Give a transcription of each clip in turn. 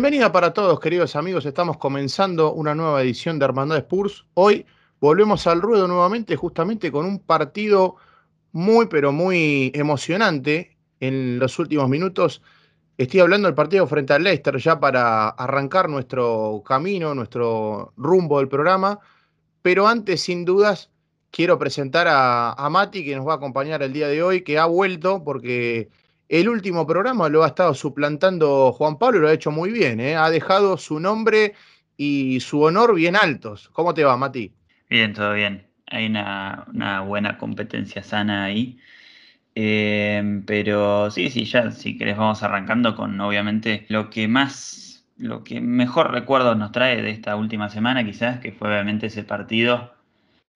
Bienvenida para todos, queridos amigos. Estamos comenzando una nueva edición de Hermandad Spurs. Hoy volvemos al ruedo nuevamente, justamente con un partido muy, pero muy emocionante en los últimos minutos. Estoy hablando del partido frente al Leicester ya para arrancar nuestro camino, nuestro rumbo del programa. Pero antes, sin dudas, quiero presentar a, a Mati, que nos va a acompañar el día de hoy, que ha vuelto porque el último programa lo ha estado suplantando Juan Pablo y lo ha hecho muy bien. ¿eh? Ha dejado su nombre y su honor bien altos. ¿Cómo te va, Mati? Bien, todo bien. Hay una, buena competencia sana ahí. Eh, pero sí, sí, ya si querés vamos arrancando con obviamente lo que más, lo que mejor recuerdo nos trae de esta última semana quizás, que fue obviamente ese partido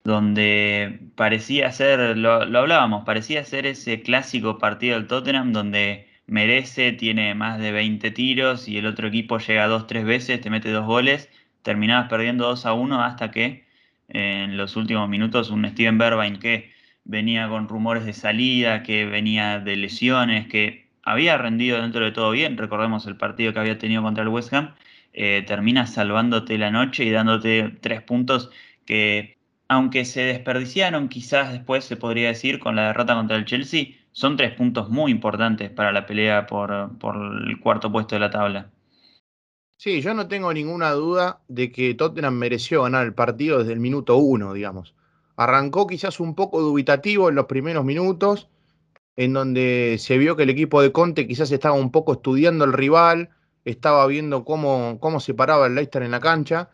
donde parecía ser, lo, hablábamos, parecía ser ese clásico partido del Tottenham donde merece, tiene más de 20 tiros y el otro equipo llega dos, tres veces, te mete dos goles, terminabas perdiendo 2 a 1 hasta que en los últimos minutos un Steven Berbain que venía con rumores de salida, que venía de lesiones, que había rendido dentro de todo bien, recordemos el partido que había tenido contra el West Ham, eh, termina salvándote la noche y dándote tres puntos que aunque se desperdiciaron quizás después se podría decir con la derrota contra el Chelsea, son tres puntos muy importantes para la pelea por, el cuarto puesto de la tabla. Sí, yo no tengo ninguna duda de que Tottenham mereció ganar el partido desde el minuto uno, digamos. Arrancó quizás un poco dubitativo en los primeros minutos, en donde se vio que el equipo de Conte quizás estaba un poco estudiando el rival, estaba viendo cómo, cómo se paraba el Leicester en la cancha,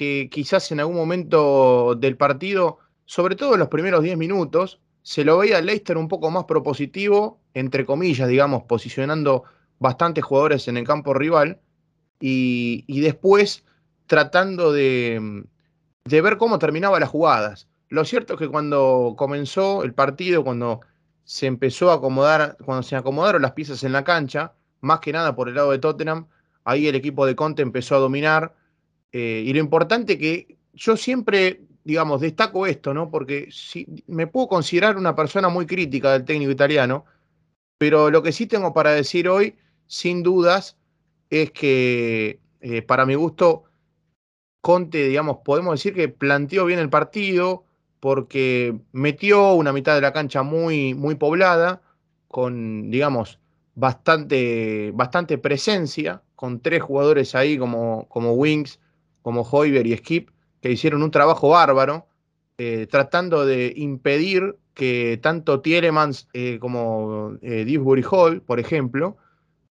que quizás en algún momento del partido, sobre todo en los primeros 10 minutos, se lo veía Leicester un poco más propositivo, entre comillas, digamos, posicionando bastantes jugadores en el campo rival y, después tratando de, de, ver cómo terminaba las jugadas. Lo cierto es que cuando comenzó el partido, cuando se empezó a acomodar, cuando se acomodaron las piezas en la cancha, más que nada por el lado de Tottenham, ahí el equipo de Conte empezó a dominar, eh, y lo importante que yo siempre, digamos, destaco esto, ¿no? Porque si, me puedo considerar una persona muy crítica del técnico italiano, pero lo que sí tengo para decir hoy, sin dudas, es que eh, para mi gusto, Conte, digamos, podemos decir que planteó bien el partido porque metió una mitad de la cancha muy, muy poblada, con, digamos, bastante, bastante presencia, con tres jugadores ahí como, como Wings como Hoiber y Skip, que hicieron un trabajo bárbaro, eh, tratando de impedir que tanto Tielemans eh, como eh, Hall, por ejemplo,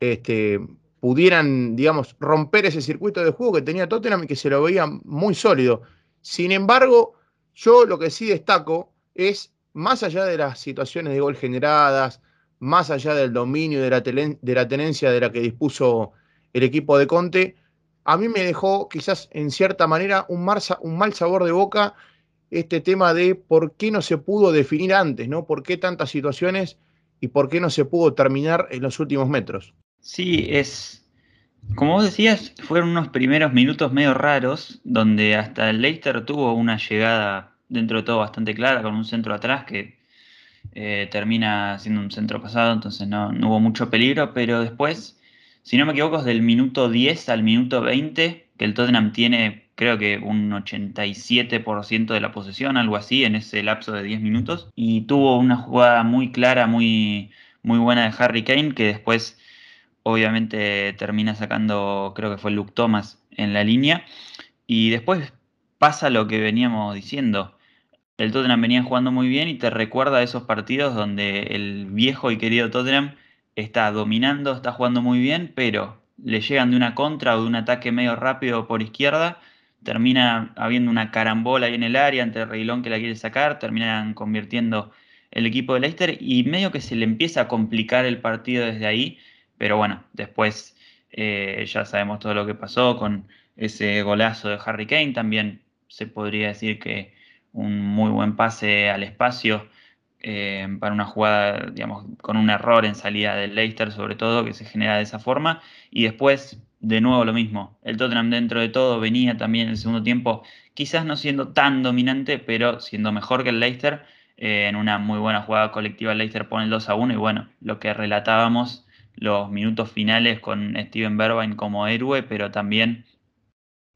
este, pudieran, digamos, romper ese circuito de juego que tenía Tottenham y que se lo veía muy sólido. Sin embargo, yo lo que sí destaco es, más allá de las situaciones de gol generadas, más allá del dominio de la tenencia de la que dispuso el equipo de Conte, a mí me dejó quizás en cierta manera un, mal sabor de boca este tema de por qué no se pudo definir antes, ¿no? ¿Por qué tantas situaciones y por qué no se pudo terminar en los últimos metros? Sí, es, como vos decías, fueron unos primeros minutos medio raros, donde hasta el Leicester tuvo una llegada dentro de todo bastante clara, con un centro atrás que eh, termina siendo un centro pasado, entonces no hubo mucho peligro, pero después si no me equivoco, es del minuto 10 al minuto 20, que el Tottenham tiene creo que un 87% de la posesión, algo así, en ese lapso de 10 minutos. Y tuvo una jugada muy clara, muy, muy buena de Harry Kane, que después obviamente termina sacando, creo que fue Luke Thomas en la línea. Y después pasa lo que veníamos diciendo. El Tottenham venía jugando muy bien y te recuerda a esos partidos donde el viejo y querido Tottenham está dominando, está jugando muy bien, pero le llegan de una contra o de un ataque medio rápido por izquierda, termina habiendo una carambola ahí en el área ante Reilón que la quiere sacar, terminan convirtiendo el equipo de Leicester y medio que se le empieza a complicar el partido desde ahí, pero bueno, después eh, ya sabemos todo lo que pasó con ese golazo de Harry Kane, también se podría decir que un muy buen pase al espacio eh, para una jugada, digamos, con un error en salida del Leicester, sobre todo, que se genera de esa forma. Y después, de nuevo, lo mismo. El Tottenham, dentro de todo, venía también en el segundo tiempo, quizás no siendo tan dominante, pero siendo mejor que el Leicester. Eh, en una muy buena jugada colectiva, el Leicester pone el 2 a 1. Y bueno, lo que relatábamos los minutos finales con Steven Bergwijn como héroe, pero también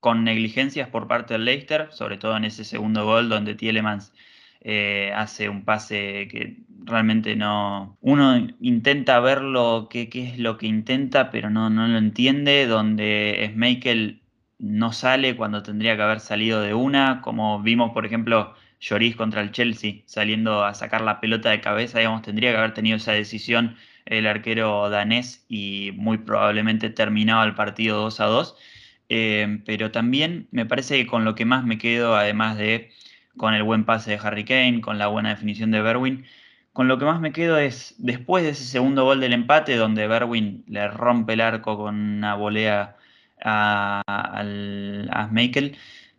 con negligencias por parte del Leicester, sobre todo en ese segundo gol donde Tielemans eh, hace un pase que realmente no. Uno intenta ver lo qué es lo que intenta, pero no, no lo entiende. Donde Schmeichel no sale cuando tendría que haber salido de una, como vimos, por ejemplo, Lloris contra el Chelsea, saliendo a sacar la pelota de cabeza, digamos, tendría que haber tenido esa decisión el arquero danés y muy probablemente terminaba el partido 2 a 2. Eh, pero también me parece que con lo que más me quedo, además de con el buen pase de Harry Kane, con la buena definición de Berwin. Con lo que más me quedo es después de ese segundo gol del empate, donde Berwin le rompe el arco con una volea a, a,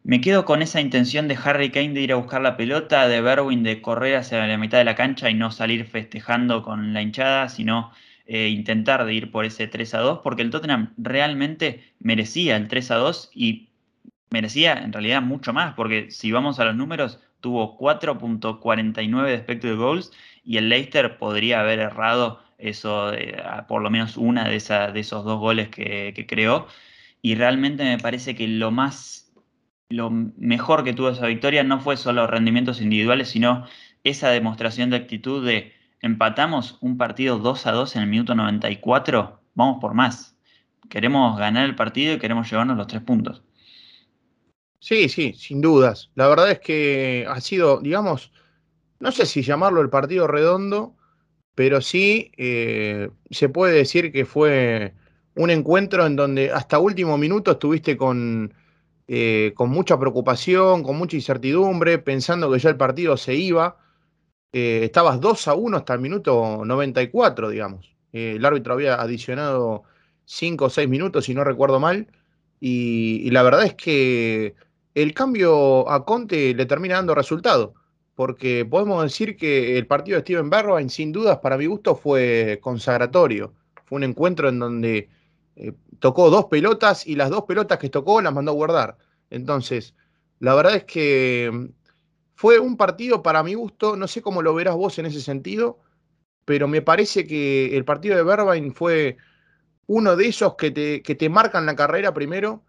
me quedo con esa intención de Harry Kane de ir a buscar la pelota, de Berwin de correr hacia la mitad de la cancha y no salir festejando con la hinchada, sino eh, intentar de ir por ese 3 a 2, porque el Tottenham realmente merecía el 3 a 2 y merecía en realidad mucho más, porque si vamos a los números, tuvo 4.49 de expected goals y el Leicester podría haber errado eso, por lo menos una de, de esos dos goles que, creó. Y realmente me parece que lo más, lo mejor que tuvo esa victoria no fue solo rendimientos individuales, sino esa demostración de actitud de empatamos un partido 2 a 2 en el minuto 94, vamos por más. Queremos ganar el partido y queremos llevarnos los tres puntos. Sí, sí, sin dudas. La verdad es que ha sido, digamos, no sé si llamarlo el partido redondo, pero sí eh, se puede decir que fue un encuentro en donde hasta último minuto estuviste con, eh, con mucha preocupación, con mucha incertidumbre, pensando que ya el partido se iba. Eh, estabas 2 a 1 hasta el minuto 94, digamos. el árbitro había adicionado 5 o 6 minutos, si no recuerdo mal. y la verdad es que el cambio a Conte le termina dando resultado, porque podemos decir que el partido de Steven Bergwijn, sin dudas, para mi gusto, fue consagratorio. Fue un encuentro en donde eh, tocó dos pelotas y las dos pelotas que tocó las mandó a guardar. Entonces, la verdad es que mm, fue un partido para mi gusto, no sé cómo lo verás vos en ese sentido, pero me parece que el partido de Bergwijn fue uno de esos que te, que te marcan la carrera primero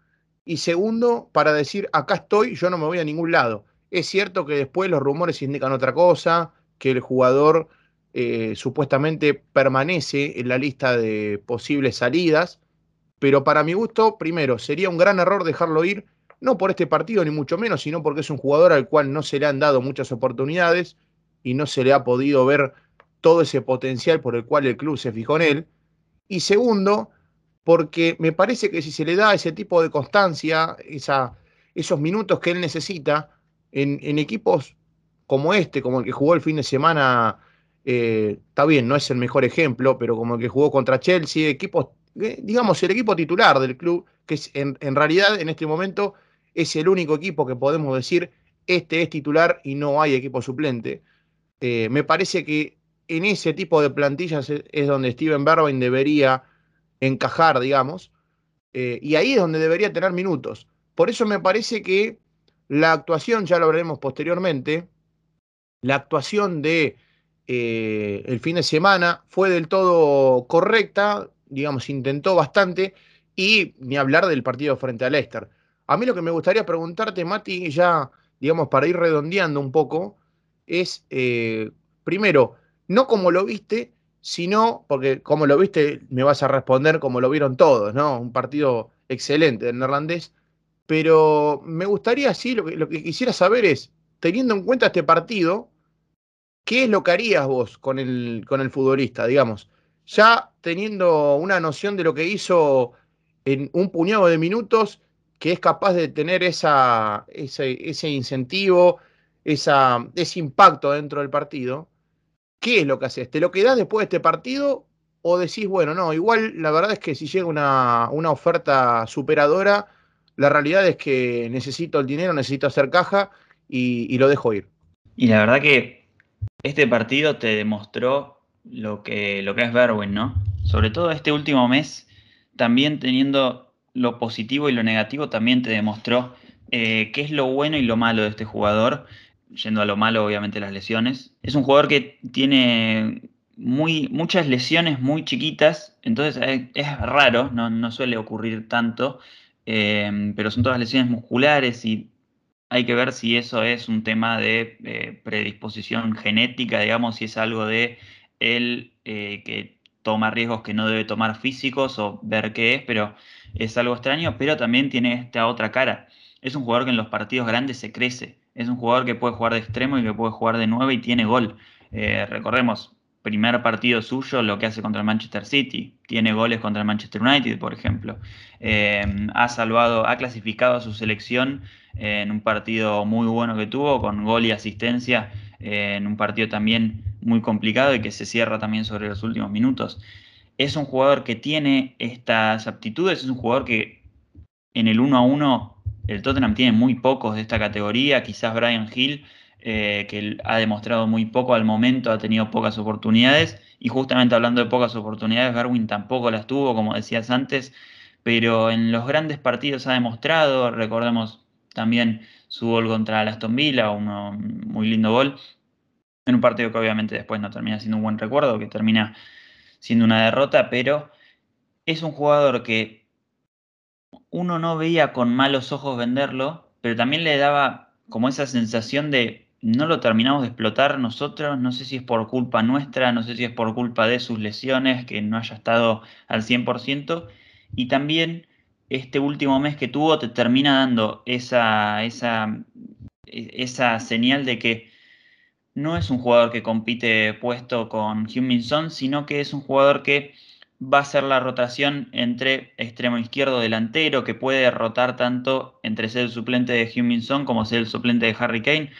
y segundo, para decir, acá estoy, yo no me voy a ningún lado. Es cierto que después los rumores indican otra cosa, que el jugador eh, supuestamente permanece en la lista de posibles salidas, pero para mi gusto, primero, sería un gran error dejarlo ir, no por este partido ni mucho menos, sino porque es un jugador al cual no se le han dado muchas oportunidades y no se le ha podido ver todo ese potencial por el cual el club se fijó en él. Y segundo, porque me parece que si se le da ese tipo de constancia, esos minutos que él necesita, en, equipos como este, como el que jugó el fin de semana, eh, está bien, no es el mejor ejemplo, pero como el que jugó contra Chelsea, equipos, eh, digamos, el equipo titular del club, que en, realidad en este momento es el único equipo que podemos decir, este es titular y no hay equipo suplente. Eh, me parece que en ese tipo de plantillas es, es donde Steven Berwin debería encajar, digamos, eh, y ahí es donde debería tener minutos. Por eso me parece que la actuación, ya lo veremos posteriormente, la actuación de eh, el fin de semana fue del todo correcta, digamos, intentó bastante, y ni hablar del partido frente al Leicester. A mí lo que me gustaría preguntarte, Mati, ya, digamos, para ir redondeando un poco, es, eh, primero, no como lo viste, sino, porque como lo viste, me vas a responder como lo vieron todos, ¿no? Un partido excelente del neerlandés. Pero me gustaría, sí, lo que, lo que quisiera saber es, teniendo en cuenta este partido, ¿qué es lo que harías vos con el, con el futbolista, digamos? Ya teniendo una noción de lo que hizo en un puñado de minutos, que es capaz de tener esa, ese, ese incentivo, esa, ese impacto dentro del partido, ¿qué es lo que haces? ¿Te lo quedás después de este partido o decís, bueno, no, igual la verdad es que si llega una, una oferta superadora, la realidad es que necesito el dinero, necesito hacer caja y, lo dejo ir? Y la verdad que este partido te demostró lo que, lo que es Berwin, ¿no? Sobre todo este último mes, también teniendo lo positivo y lo negativo, también te demostró eh, qué es lo bueno y lo malo de este jugador yendo a lo malo, obviamente las lesiones. Es un jugador que tiene muy, muchas lesiones muy chiquitas, entonces eh, es, raro, no, suele ocurrir tanto, eh, pero son todas lesiones musculares y hay que ver si eso es un tema de predisposición genética, digamos, si es algo de él que toma riesgos que no debe tomar físicos o ver qué es, pero es algo extraño, pero también tiene esta otra cara. Es un jugador que en los partidos grandes se crece, es un jugador que puede jugar de extremo y que puede jugar de 9 y tiene gol. recordemos, primer partido suyo lo que hace contra el Manchester City. Tiene goles contra el Manchester United, por ejemplo. Eh, ha salvado, ha clasificado a su selección en un partido muy bueno que tuvo, con gol y asistencia, eh, en un partido también muy complicado y que se cierra también sobre los últimos minutos. Es un jugador que tiene estas aptitudes, es un jugador que en el 1 a 1 el Tottenham tiene muy pocos de esta categoría, quizás Brian Hill eh, que ha demostrado muy poco al momento, ha tenido pocas oportunidades. Y justamente hablando de pocas oportunidades, Garwin tampoco las tuvo, como decías antes, pero en los grandes partidos ha demostrado, recordemos también su gol contra Aston Villa, un muy lindo gol, en un partido que obviamente después no termina siendo un buen recuerdo, que termina siendo una derrota, pero es un jugador que uno no veía con malos ojos venderlo, pero también le daba como esa sensación de no lo terminamos de explotar nosotros, no sé si es por culpa nuestra, no sé si es por culpa de sus lesiones, que no haya estado al 100%, y también este último mes que tuvo te termina dando esa, esa, esa señal de que no es un jugador que compite puesto con Huminson, sino que es un jugador que va a ser la rotación entre extremo izquierdo delantero, que puede rotar tanto entre ser el suplente de Huminson como ser el suplente de Harry Kane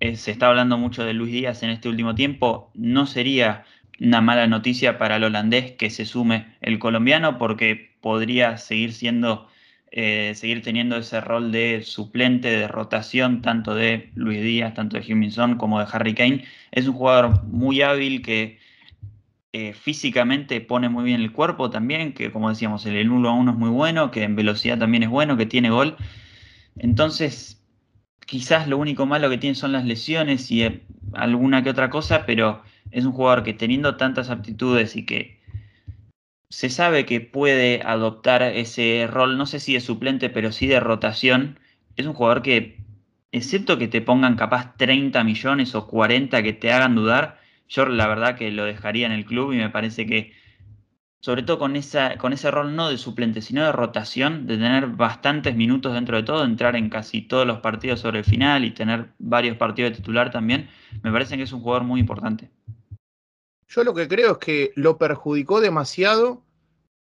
eh, se está hablando mucho de Luis Díaz en este último tiempo, no sería una mala noticia para el holandés que se sume el colombiano porque podría seguir siendo, eh, seguir teniendo ese rol de suplente, de rotación, tanto de Luis Díaz, tanto de Huminson como de Harry Kane. Es un jugador muy hábil que eh, físicamente pone muy bien el cuerpo también, que como decíamos, el 1 a 1 es muy bueno, que en velocidad también es bueno, que tiene gol. Entonces, quizás lo único malo que tiene son las lesiones y eh, alguna que otra cosa, pero es un jugador que teniendo tantas aptitudes y que se sabe que puede adoptar ese rol, no sé si de suplente, pero sí de rotación, es un jugador que, excepto que te pongan capaz 30 millones o 40 que te hagan dudar, yo la verdad que lo dejaría en el club y me parece que sobre todo con, esa, con ese rol no de suplente, sino de rotación, de tener bastantes minutos dentro de todo, entrar en casi todos los partidos sobre el final y tener varios partidos de titular también, me parece que es un jugador muy importante. Yo lo que creo es que lo perjudicó demasiado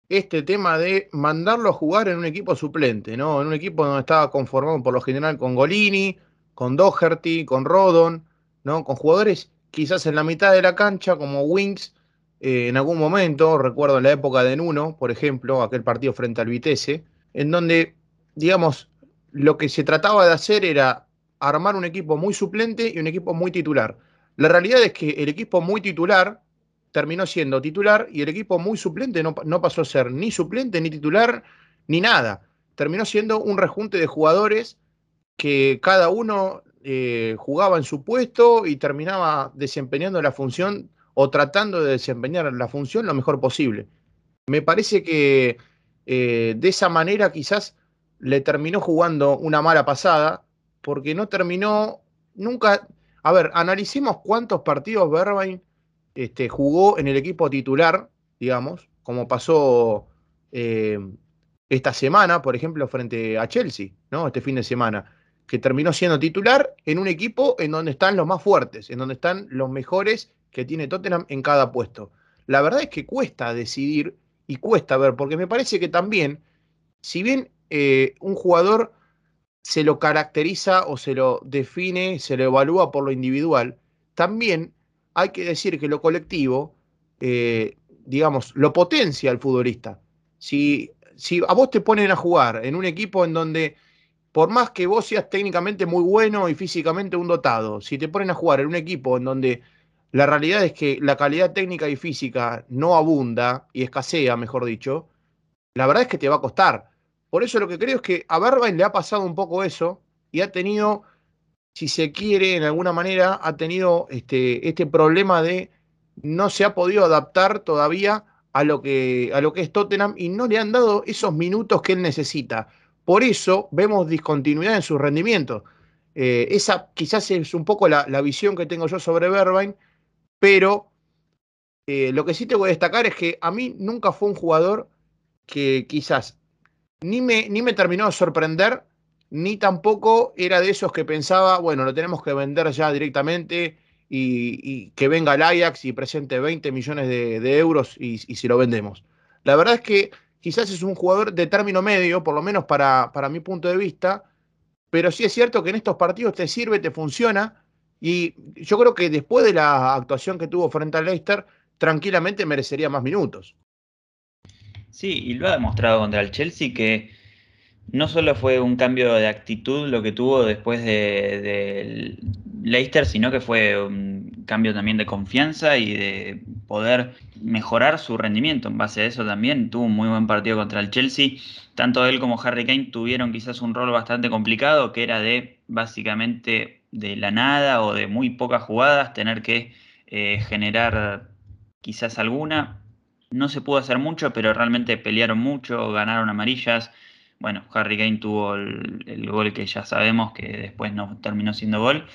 este tema de mandarlo a jugar en un equipo suplente, ¿no? En un equipo donde estaba conformado por lo general con Golini, con Doherty, con Rodon, ¿no? Con jugadores quizás en la mitad de la cancha como Wings eh, en algún momento, recuerdo en la época de Nuno, por ejemplo, aquel partido frente al Vitesse, en donde, digamos, lo que se trataba de hacer era armar un equipo muy suplente y un equipo muy titular. La realidad es que el equipo muy titular terminó siendo titular y el equipo muy suplente no, pasó a ser ni suplente, ni titular, ni nada. Terminó siendo un rejunte de jugadores que cada uno eh, jugaba en su puesto y terminaba desempeñando la función o tratando de desempeñar la función lo mejor posible. Me parece que eh, de esa manera quizás le terminó jugando una mala pasada, porque no terminó nunca. A ver, analicemos cuántos partidos Berbain este, jugó en el equipo titular, digamos, como pasó eh, esta semana, por ejemplo, frente a Chelsea, ¿no? Este fin de semana, que terminó siendo titular en un equipo en donde están los más fuertes, en donde están los mejores que tiene Tottenham en cada puesto. La verdad es que cuesta decidir y cuesta ver, porque me parece que también, si bien eh, un jugador se lo caracteriza o se lo define, se lo evalúa por lo individual, también hay que decir que lo colectivo, eh, digamos, lo potencia al futbolista. Si, si a vos te ponen a jugar en un equipo en donde, por más que vos seas técnicamente muy bueno y físicamente un dotado, si te ponen a jugar en un equipo en donde la realidad es que la calidad técnica y física no abunda y escasea, mejor dicho. La verdad es que te va a costar. Por eso lo que creo es que a Berbain le ha pasado un poco eso y ha tenido, si se quiere, en alguna manera, ha tenido este, este problema de no se ha podido adaptar todavía a lo que, a lo que es Tottenham y no le han dado esos minutos que él necesita. Por eso vemos discontinuidad en su rendimiento. Eh, esa quizás es un poco la, visión que tengo yo sobre Berbain, pero eh, lo que sí te voy a destacar es que a mí nunca fue un jugador que quizás ni me, ni me terminó de sorprender, ni tampoco era de esos que pensaba, bueno, lo tenemos que vender ya directamente y, que venga el Ajax y presente 20 millones de, euros y, si lo vendemos. La verdad es que quizás es un jugador de término medio, por lo menos para, para mi punto de vista, pero sí es cierto que en estos partidos te sirve, te funciona, y yo creo que después de la actuación que tuvo frente al Leicester, tranquilamente merecería más minutos. Sí, y lo ha demostrado contra el Chelsea que no solo fue un cambio de actitud lo que tuvo después de Leicester, sino que fue un cambio también de confianza y de poder mejorar su rendimiento. En base a eso también tuvo un muy buen partido contra el Chelsea. Tanto él como Harry Kane tuvieron quizás un rol bastante complicado, que era de básicamente de la nada o de muy pocas jugadas, tener que eh, generar quizás alguna. No se pudo hacer mucho, pero realmente pelearon mucho, ganaron amarillas. Bueno, Harry Kane tuvo el, gol que ya sabemos que después no terminó siendo gol.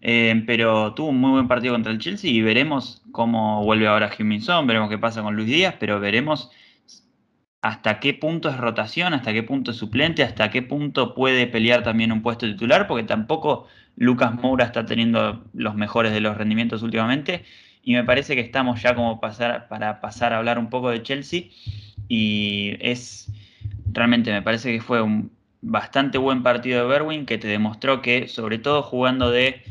Eh, pero tuvo un muy buen partido contra el Chelsea y veremos cómo vuelve ahora Son, veremos qué pasa con Luis Díaz, pero veremos hasta qué punto es rotación, hasta qué punto es suplente, hasta qué punto puede pelear también un puesto titular, porque tampoco Lucas Moura está teniendo los mejores de los rendimientos últimamente. Y me parece que estamos ya como para pasar a hablar un poco de Chelsea. Y es realmente me parece que fue un bastante buen partido de Berwin que te demostró que, sobre todo jugando de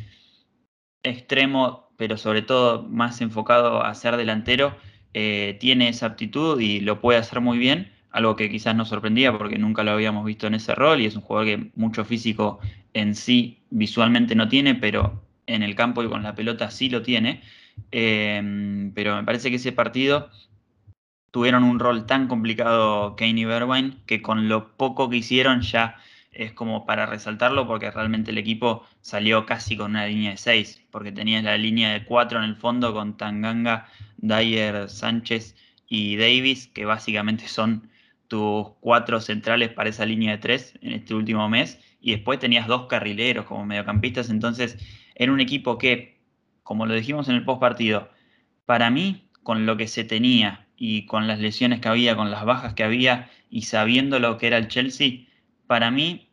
extremo, pero sobre todo más enfocado a ser delantero, eh, tiene esa aptitud y lo puede hacer muy bien, algo que quizás nos sorprendía porque nunca lo habíamos visto en ese rol y es un jugador que mucho físico en sí visualmente no tiene, pero en el campo y con la pelota sí lo tiene. Eh, pero me parece que ese partido tuvieron un rol tan complicado Kane y Berwine que con lo poco que hicieron ya es como para resaltarlo porque realmente el equipo salió casi con una línea de 6, porque tenías la línea de 4 en el fondo con Tanganga, Dyer, Sánchez y Davis, que básicamente son tus cuatro centrales para esa línea de 3 en este último mes, y después tenías dos carrileros como mediocampistas, entonces era un equipo que, como lo dijimos en el post partido, para mí, con lo que se tenía y con las lesiones que había, con las bajas que había y sabiendo lo que era el Chelsea, para mí,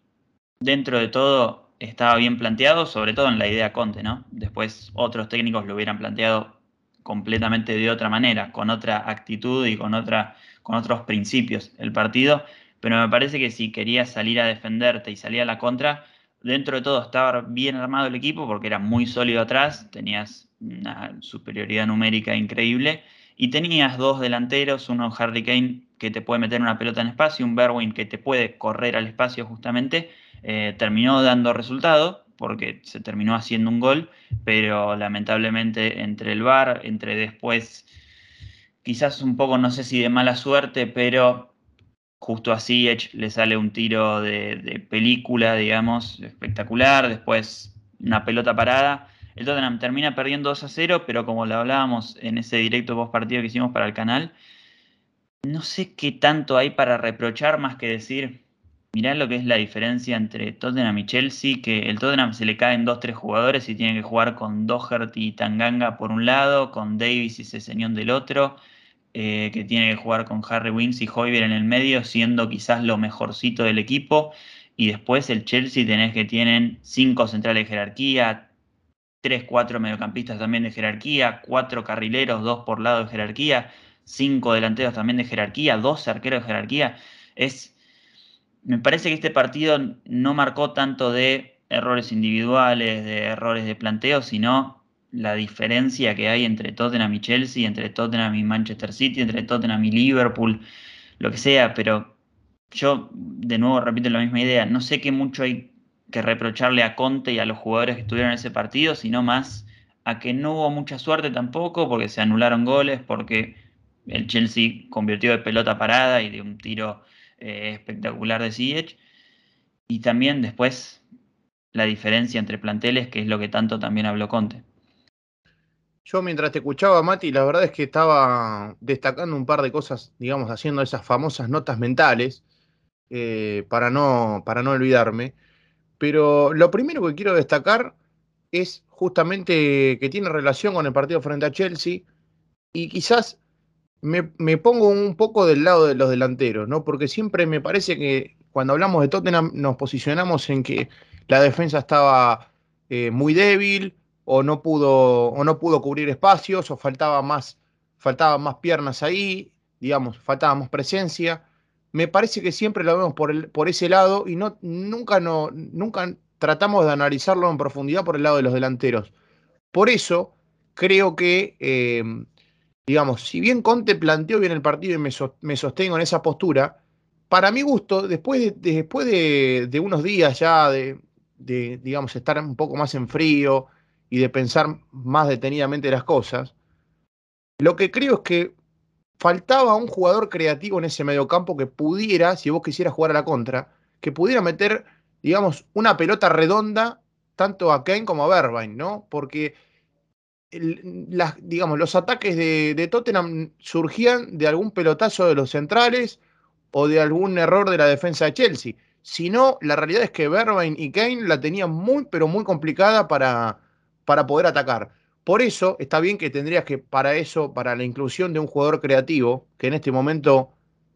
dentro de todo, estaba bien planteado, sobre todo en la idea Conte, ¿no? Después otros técnicos lo hubieran planteado completamente de otra manera, con otra actitud y con, otra, con otros principios el partido, pero me parece que si querías salir a defenderte y salir a la contra, dentro de todo estaba bien armado el equipo porque era muy sólido atrás, tenías una superioridad numérica increíble y tenías dos delanteros, uno Harry Kane que te puede meter una pelota en espacio, un Berwin que te puede correr al espacio justamente, eh, terminó dando resultado porque se terminó haciendo un gol, pero lamentablemente entre el VAR, entre después, quizás un poco, no sé si de mala suerte, pero justo a Ziyech le sale un tiro de, de película, digamos, espectacular, después una pelota parada el Tottenham termina perdiendo 2 a 0, pero como lo hablábamos en ese directo post partido que hicimos para el canal, no sé qué tanto hay para reprochar más que decir, mirá lo que es la diferencia entre Tottenham y Chelsea, que el Tottenham se le caen 2-3 jugadores y tiene que jugar con Doherty y Tanganga por un lado, con Davis y Ceseñón del otro, eh, que tiene que jugar con Harry Wings y Hoyver en el medio, siendo quizás lo mejorcito del equipo. Y después el Chelsea tenés que tienen 5 centrales de jerarquía, tres, cuatro mediocampistas también de jerarquía, cuatro carrileros, dos por lado de jerarquía, cinco delanteros también de jerarquía, dos arqueros de jerarquía. Es, me parece que este partido no marcó tanto de errores individuales, de errores de planteo, sino la diferencia que hay entre Tottenham y Chelsea, entre Tottenham y Manchester City, entre Tottenham y Liverpool, lo que sea, pero yo de nuevo repito la misma idea, no sé qué mucho hay que reprocharle a Conte y a los jugadores que estuvieron en ese partido, sino más a que no hubo mucha suerte tampoco, porque se anularon goles, porque el Chelsea convirtió de pelota parada y de un tiro eh, espectacular de Ziyech. Y también después la diferencia entre planteles, que es lo que tanto también habló Conte. Yo mientras te escuchaba, Mati, la verdad es que estaba destacando un par de cosas, digamos, haciendo esas famosas notas mentales, eh, para, no, para no olvidarme. Pero lo primero que quiero destacar es justamente que tiene relación con el partido frente a Chelsea y quizás me, me, pongo un poco del lado de los delanteros, ¿no? Porque siempre me parece que cuando hablamos de Tottenham nos posicionamos en que la defensa estaba eh, muy débil o no pudo o no pudo cubrir espacios o faltaba más faltaban más piernas ahí, digamos, faltaba más presencia. Me parece que siempre lo vemos por, el, por ese lado y no, nunca, no, nunca tratamos de analizarlo en profundidad por el lado de los delanteros. Por eso creo que, eh, digamos, si bien Conte planteó bien el partido y me, so, me sostengo en esa postura, para mi gusto, después de, después de, de unos días ya de, de, digamos, estar un poco más en frío y de pensar más detenidamente las cosas, lo que creo es que faltaba un jugador creativo en ese mediocampo que pudiera, si vos quisieras jugar a la contra, que pudiera meter, digamos, una pelota redonda tanto a Kane como a Berbain, ¿no? Porque las, digamos, los ataques de, Tottenham surgían de algún pelotazo de los centrales o de algún error de la defensa de Chelsea. Si no, la realidad es que Berbain y Kane la tenían muy, pero muy complicada para, para poder atacar. Por eso está bien que tendrías que, para eso, para la inclusión de un jugador creativo, que en este momento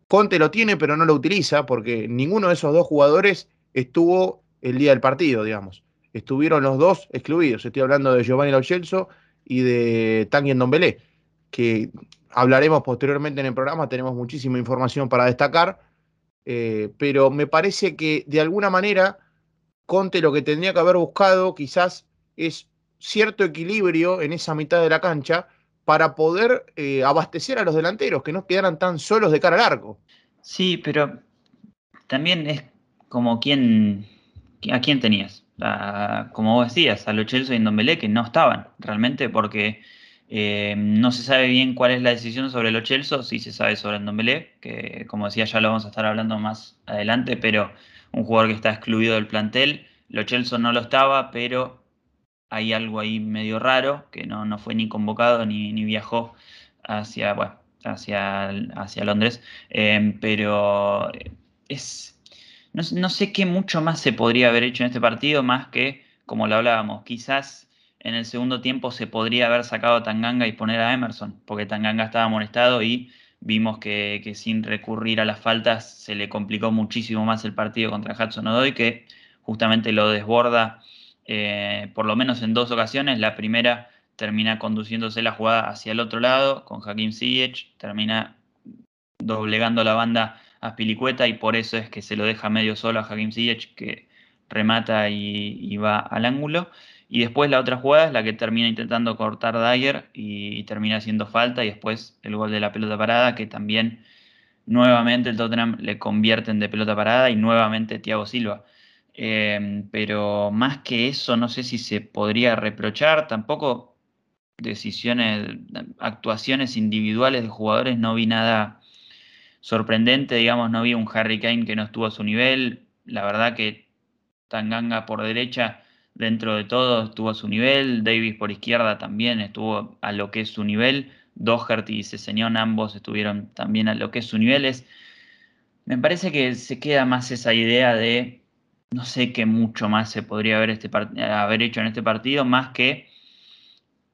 Conte lo tiene, pero no lo utiliza, porque ninguno de esos dos jugadores estuvo el día del partido, digamos. Estuvieron los dos excluidos. Estoy hablando de Giovanni Lo y de Tanguy Ndombele, que hablaremos posteriormente en el programa, tenemos muchísima información para destacar, eh, pero me parece que de alguna manera Conte lo que tendría que haber buscado quizás es cierto equilibrio en esa mitad de la cancha para poder eh, abastecer a los delanteros, que no quedaran tan solos de cara al arco. Sí, pero también es como quién, a quién tenías. Como vos decías, a los y Ndombele que no estaban realmente porque eh, no se sabe bien cuál es la decisión sobre los sí se sabe sobre Ndombele, que como decía ya lo vamos a estar hablando más adelante, pero un jugador que está excluido del plantel. Los Chelsea no lo estaba, pero hay algo ahí medio raro, que no, no fue ni convocado ni, ni viajó hacia, bueno, hacia, hacia Londres, eh, pero es, no, no, sé qué mucho más se podría haber hecho en este partido, más que, como lo hablábamos, quizás en el segundo tiempo se podría haber sacado a Tanganga y poner a Emerson, porque Tanganga estaba molestado y vimos que, que, sin recurrir a las faltas se le complicó muchísimo más el partido contra Hudson Odoi, que justamente lo desborda eh, por lo menos en dos ocasiones. La primera termina conduciéndose la jugada hacia el otro lado con Hakim Ziyech, termina doblegando la banda a Spilicueta y por eso es que se lo deja medio solo a Hakim Ziyech que remata y, y, va al ángulo. Y después la otra jugada es la que termina intentando cortar Dyer y, y, termina haciendo falta y después el gol de la pelota parada que también nuevamente el Tottenham le convierten de pelota parada y nuevamente Thiago Silva. Eh, pero más que eso, no sé si se podría reprochar. Tampoco decisiones, actuaciones individuales de jugadores, no vi nada sorprendente. Digamos, no vi un Harry Kane que no estuvo a su nivel. La verdad que Tanganga por derecha, dentro de todo, estuvo a su nivel. Davis por izquierda también estuvo a lo que es su nivel. Doherty y Ceseñón ambos estuvieron también a lo que es su nivel. Me parece que se queda más esa idea de no sé qué mucho más se podría haber, este haber hecho en este partido, más que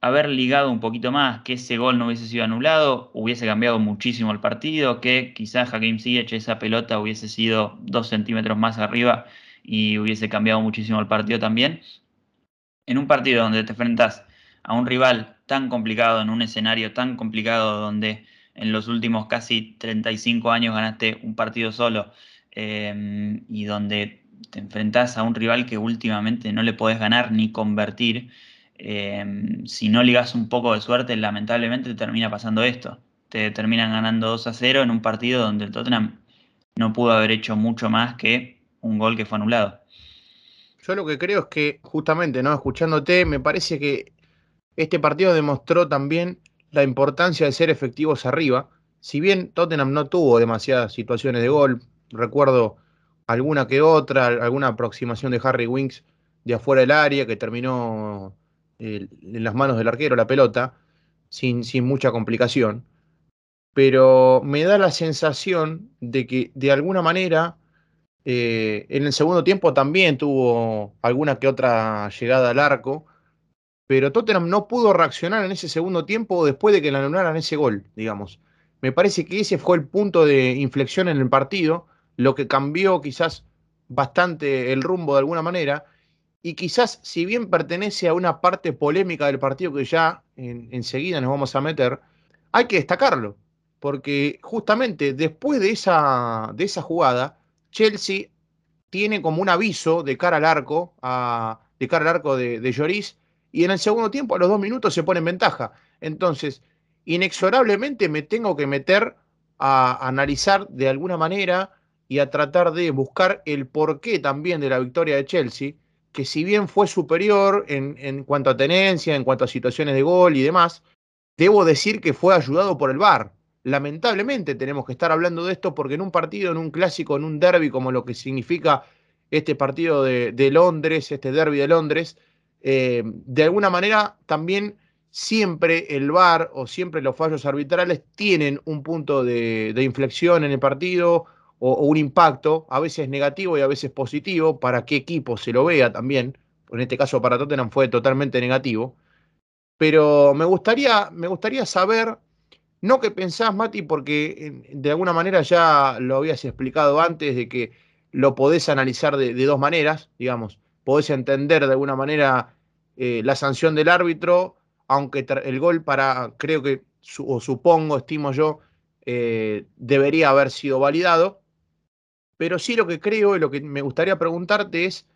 haber ligado un poquito más, que ese gol no hubiese sido anulado, hubiese cambiado muchísimo el partido, que quizás Hakim Ziyech esa pelota hubiese sido dos centímetros más arriba y hubiese cambiado muchísimo el partido también. En un partido donde te enfrentas a un rival tan complicado, en un escenario tan complicado donde en los últimos casi 35 años ganaste un partido solo eh, y donde te enfrentás a un rival que últimamente no le podés ganar ni convertir, eh, si no ligas un poco de suerte, lamentablemente te termina pasando esto. Te terminan ganando 2 a 0 en un partido donde el Tottenham no pudo haber hecho mucho más que un gol que fue anulado. Yo lo que creo es que, justamente, ¿no? Escuchándote, me parece que este partido demostró también la importancia de ser efectivos arriba. Si bien Tottenham no tuvo demasiadas situaciones de gol, recuerdo alguna que otra, alguna aproximación de Harry Winks de afuera del área que terminó eh, en las manos del arquero la pelota. sin, sin mucha complicación. Pero me da la sensación de que de alguna manera eh, en el segundo tiempo también tuvo alguna que otra llegada al arco, pero Tottenham no pudo reaccionar en ese segundo tiempo después de que le anularan ese gol, digamos. Me parece que ese fue el punto de inflexión en el partido, lo que cambió quizás bastante el rumbo de alguna manera, y quizás si bien pertenece a una parte polémica del partido que ya enseguida nos vamos a meter, hay que destacarlo, porque justamente después de esa, de esa jugada, Chelsea tiene como un aviso de cara al arco, de cara al arco de, de Lloris, y en el segundo tiempo, a los dos minutos, se pone en ventaja. Entonces, inexorablemente me tengo que meter a analizar de alguna manera y a tratar de buscar el porqué también de la victoria de Chelsea, que si bien fue superior en, en, cuanto a tenencia, en cuanto a situaciones de gol y demás, debo decir que fue ayudado por el VAR. Lamentablemente tenemos que estar hablando de esto porque en un partido, en un clásico, en un derby como lo que significa este partido de, Londres, este derby de Londres, eh, de alguna manera también siempre el VAR o siempre los fallos arbitrales tienen un punto de, inflexión en el partido o, un impacto, a veces negativo y a veces positivo, para qué equipo se lo vea también. En este caso para Tottenham fue totalmente negativo. Pero me gustaría, me gustaría saber no que pensás, Mati, porque de alguna manera ya lo habías explicado antes, de que lo podés analizar de, dos maneras, digamos, podés entender de alguna manera eh, la sanción del árbitro, aunque el gol para, creo que, o supongo, estimo yo, eh, debería haber sido validado, pero sí lo que creo y lo que me gustaría preguntarte es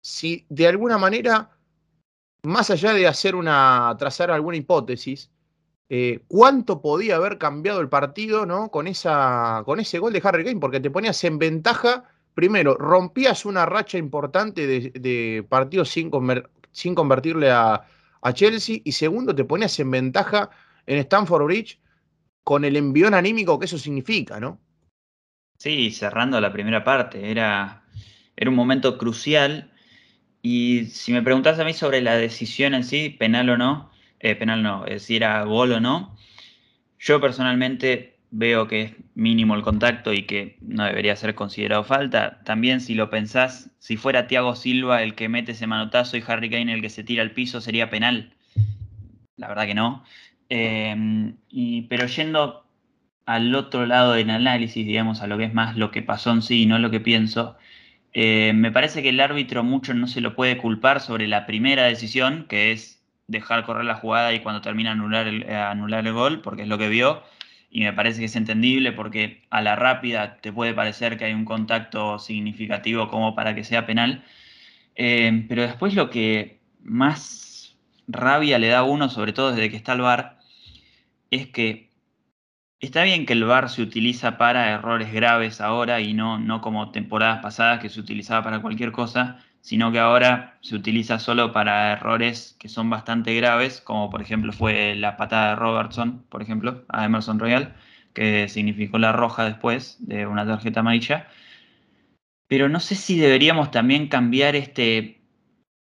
si de alguna manera, más allá de hacer una, trazar alguna hipótesis, eh, cuánto podía haber cambiado el partido ¿no? con, esa, con ese gol de Harry Kane, porque te ponías en ventaja, primero, rompías una racha importante de, partidos sin, sin convertirle a, Chelsea, y segundo, te ponías en ventaja en Stamford Bridge con el envión anímico que eso significa, ¿no? Sí, cerrando la primera parte, era, era un momento crucial. Y si me preguntas a mí sobre la decisión en sí, penal o no, eh, penal no, si era gol o no. Yo personalmente veo que es mínimo el contacto y que no debería ser considerado falta. También si lo pensás, si fuera Thiago Silva el que mete ese manotazo y Harry Kane el que se tira al piso, sería penal. La verdad que no. Em, y, pero yendo al otro lado del análisis, digamos, a lo que es más lo que pasó en sí y no lo que pienso, eh, me parece que el árbitro mucho no se lo puede culpar sobre la primera decisión, que es dejar correr la jugada y cuando termina anular el, eh, anular el gol, porque es lo que vio. Y me parece que es entendible porque a la rápida te puede parecer que hay un contacto significativo como para que sea penal. Eh, pero después lo que más rabia le da a uno, sobre todo desde que está el VAR, es que está bien que el VAR se utiliza para errores graves ahora y no, no como temporadas pasadas que se utilizaba para cualquier cosa, sino que ahora se utiliza solo para errores que son bastante graves, como por ejemplo fue la patada de Robertson, por ejemplo, a Emerson Royal, que significó la roja después de una tarjeta amarilla. Pero no sé si deberíamos también cambiar este,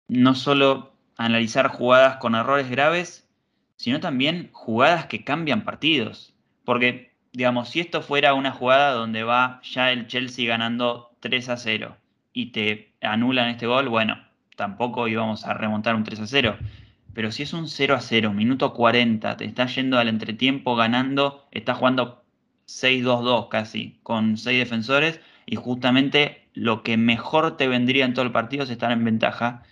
no solo analizar jugadas con errores graves, sino también jugadas que cambian partidos. Porque, digamos, si esto fuera una jugada donde va ya el Chelsea ganando 3 a 0 y te anulan este gol, bueno, tampoco íbamos a remontar un 3 a 0. Pero si es un 0 a 0, minuto 40, te estás yendo al entretiempo ganando, estás jugando 6-2-2 casi, con 6 defensores, y justamente lo que mejor te vendría en todo el partido es estar en ventaja.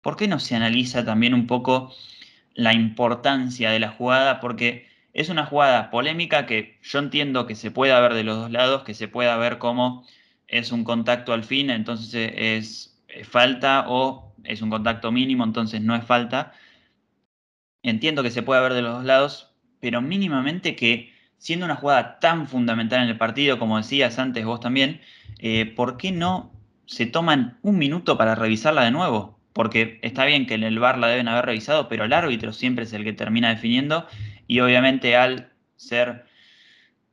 ¿Por qué no se analiza también un poco la importancia de la jugada? Porque es una jugada polémica que yo entiendo que se pueda ver de los dos lados, que se pueda ver como es un contacto al fin, entonces es, falta o es un contacto mínimo, entonces no es falta. Entiendo que se puede ver de los dos lados, pero mínimamente que siendo una jugada tan fundamental en el partido, como decías antes vos también, eh, ¿por qué no se toman un minuto para revisarla de nuevo? Porque está bien que en el VAR la deben haber revisado, pero el árbitro siempre es el que termina definiendo y obviamente al ser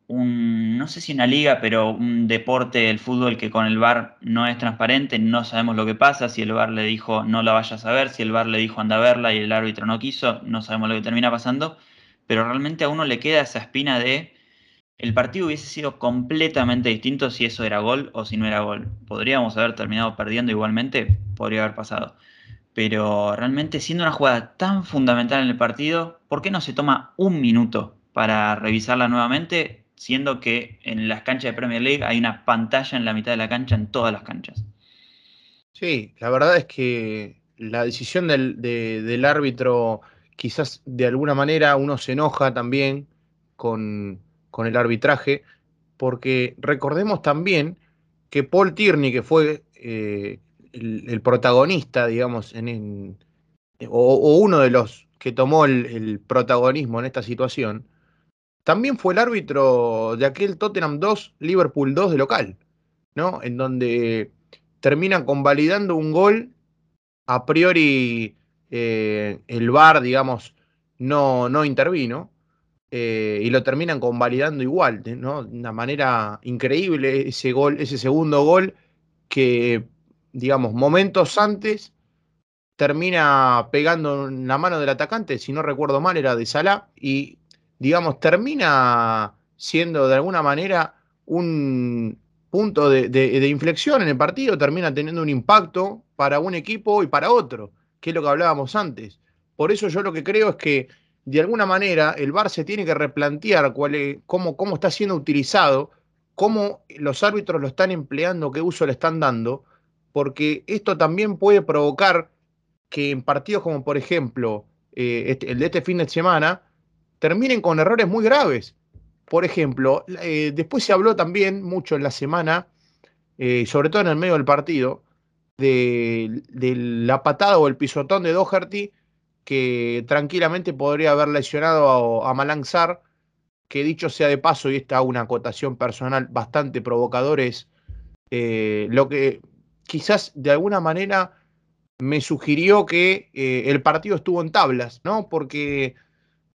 un, no sé si una liga, pero un deporte, el fútbol, que con el VAR no es transparente, no sabemos lo que pasa, si el VAR le dijo no la vayas a ver, si el VAR le dijo anda a verla y el árbitro no quiso, no sabemos lo que termina pasando, pero realmente a uno le queda esa espina de el partido hubiese sido completamente distinto si eso era gol o si no era gol. Podríamos haber terminado perdiendo igualmente, podría haber pasado. Pero realmente siendo una jugada tan fundamental en el partido, ¿por qué no se toma un minuto para revisarla nuevamente? Siendo que en las canchas de Premier League hay una pantalla en la mitad de la cancha en todas las canchas. Sí, la verdad es que la decisión del, del árbitro quizás de alguna manera uno se enoja también con, con el arbitraje, porque recordemos también que Paul Tierney, que fue eh, el, protagonista, digamos, en, o, uno de los que tomó el, protagonismo en esta situación, también fue el árbitro de aquel Tottenham 2, Liverpool 2 de local, ¿no? En donde terminan convalidando un gol, a priori eh, el VAR, digamos, no, no intervino, eh, y lo terminan convalidando igual, ¿no? De una manera increíble ese gol, ese segundo gol que, digamos, momentos antes termina pegando en la mano del atacante, si no recuerdo mal, era de Salah, y, digamos, termina siendo de alguna manera un punto de, inflexión en el partido, termina teniendo un impacto para un equipo y para otro, que es lo que hablábamos antes. Por eso yo lo que creo es que de alguna manera el VAR se tiene que replantear cuál cómo, cómo está siendo utilizado, cómo los árbitros lo están empleando, qué uso le están dando, porque esto también puede provocar que en partidos como por ejemplo eh, este, el de este fin de semana, terminen con errores muy graves. Por ejemplo, eh, después se habló también mucho en la semana, eh, sobre todo en el medio del partido, de, la patada o el pisotón de Doherty que tranquilamente podría haber lesionado a, a Malanzar, que dicho sea de paso, y esta una acotación personal bastante provocador, es eh, lo que quizás de alguna manera me sugirió que eh, el partido estuvo en tablas, ¿no? Porque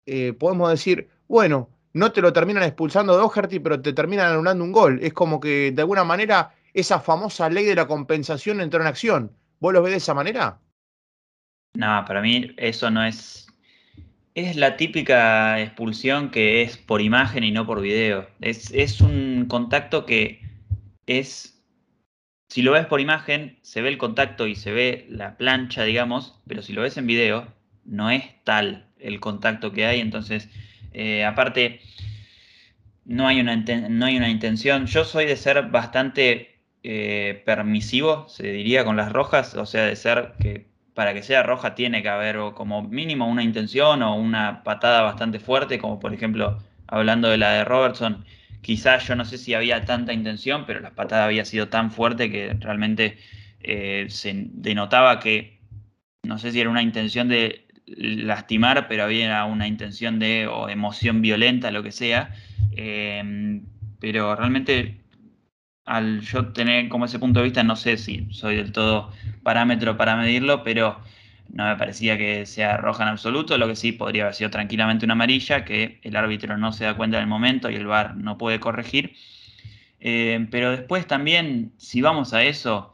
eh, podemos decir, bueno, no te lo terminan expulsando de O'Herty, pero te terminan anulando un gol. Es como que de alguna manera esa famosa ley de la compensación entró en acción. ¿Vos lo ves de esa manera? No, para mí eso no es. Es la típica expulsión que es por imagen y no por video. Es un contacto que es. Si lo ves por imagen, se ve el contacto y se ve la plancha, digamos, pero si lo ves en video, no es tal el contacto que hay. Entonces, eh, aparte, no hay, una, no hay una intención. Yo soy de ser bastante eh, permisivo, se diría, con las rojas, o sea, de ser que para que sea roja tiene que haber como mínimo una intención o una patada bastante fuerte, como por ejemplo, hablando de la de Robertson, quizás yo no sé si había tanta intención, pero la patada había sido tan fuerte que realmente eh, se denotaba que, no sé si era una intención de lastimar, pero había una intención de o emoción violenta, lo que sea. Eh, pero realmente al yo tener como ese punto de vista, no sé si soy del todo parámetro para medirlo, pero no me parecía que sea roja en absoluto, lo que sí podría haber sido tranquilamente una amarilla, que el árbitro no se da cuenta en el momento y el VAR no puede corregir. Eh, pero después también, si vamos a eso,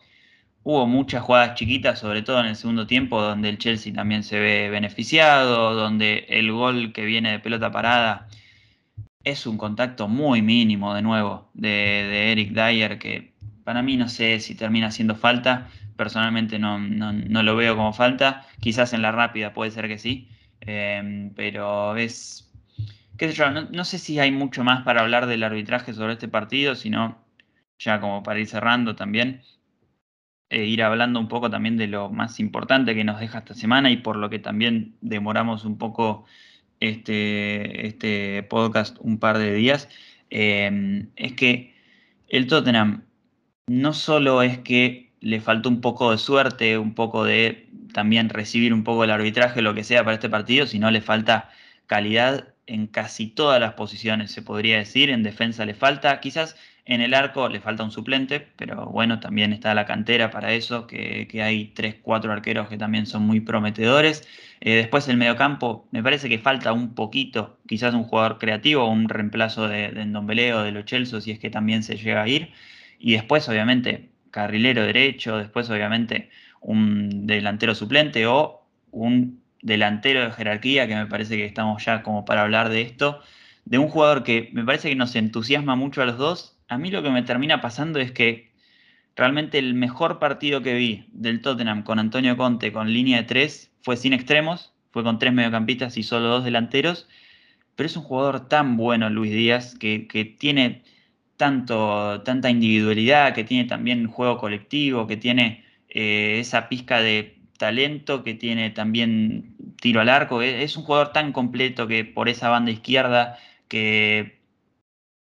hubo muchas jugadas chiquitas, sobre todo en el segundo tiempo, donde el Chelsea también se ve beneficiado, donde el gol que viene de pelota parada es un contacto muy mínimo de nuevo de, Eric Dyer que para mí no sé si termina haciendo falta. Personalmente no, lo veo como falta. Quizás en la rápida puede ser que sí. Em, pero es. ¿Qué yo? No, sé si hay mucho más para hablar del arbitraje sobre este partido, sino ya como para ir cerrando también. E ir hablando un poco también de lo más importante que nos deja esta semana y por lo que también demoramos un poco este, este podcast un par de días, em, es que el Tottenham no solo es que le faltó un poco de suerte, un poco de también recibir un poco el arbitraje, lo que sea para este partido, sino le falta calidad en casi todas las posiciones, se podría decir. En defensa le falta, quizás en el arco le falta un suplente, pero bueno, también está la cantera para eso, que, hay tres, cuatro arqueros que también son muy prometedores. Eh, después el mediocampo, me parece que falta un poquito, quizás un jugador creativo, un reemplazo de, de o de Lo Celso, si es que también se llega a ir. Y después, obviamente, carrilero derecho, después, obviamente, un delantero suplente o un delantero de jerarquía, que me parece que estamos ya como para hablar de esto, de un jugador que me parece que nos entusiasma mucho a los dos, a mí lo que me termina pasando es que realmente el mejor partido que vi del Tottenham con Antonio Conte con línea de tres fue sin extremos, fue con tres mediocampistas y solo dos delanteros, pero es un jugador tan bueno, Luis Díaz, que, tiene tanto, tanta individualidad, que tiene también juego colectivo, que tiene eh, esa pizca de talento, que tiene también tiro al arco. Es un jugador tan completo que por esa banda izquierda que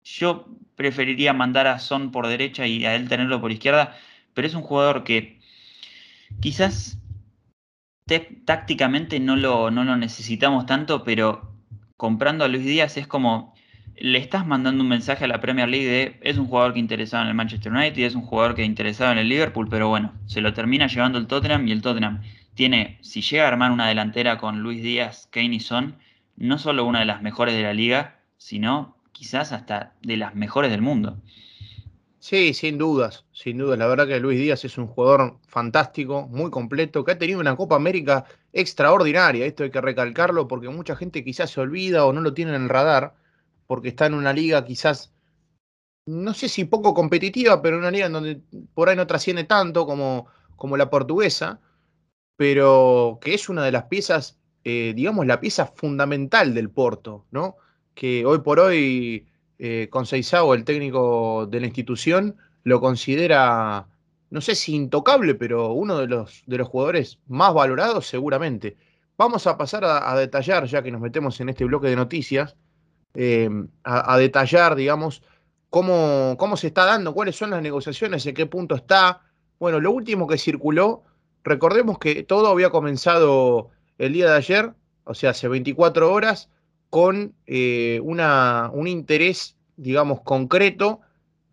yo preferiría mandar a Son por derecha y a él tenerlo por izquierda, pero es un jugador que quizás tácticamente no lo, no lo necesitamos tanto, pero comprando a Luis Díaz es como le estás mandando un mensaje a la Premier League de es un jugador que interesaba en el Manchester United y es un jugador que interesaba en el Liverpool, pero bueno, se lo termina llevando el Tottenham y el Tottenham tiene, si llega a armar una delantera con Luis Díaz, Kane y Son, no solo una de las mejores de la liga, sino quizás hasta de las mejores del mundo. Sí, sin dudas, sin dudas. La verdad que Luis Díaz es un jugador fantástico, muy completo, que ha tenido una Copa América extraordinaria. Esto hay que recalcarlo porque mucha gente quizás se olvida o no lo tiene en el radar, porque está en una liga quizás, no sé si poco competitiva, pero una liga en donde por ahí no trasciende tanto como, como la portuguesa, pero que es una de las piezas, eh, digamos, la pieza fundamental del Porto, ¿no? que hoy por hoy eh, Seizao, el técnico de la institución, lo considera, no sé si intocable, pero uno de los, de los jugadores más valorados seguramente. Vamos a pasar a, detallar, ya que nos metemos en este bloque de noticias, eh, a, detallar, digamos, cómo, cómo se está dando, cuáles son las negociaciones, en qué punto está. Bueno, lo último que circuló, recordemos que todo había comenzado el día de ayer, o sea, hace 24 horas, con eh, una, un interés, digamos, concreto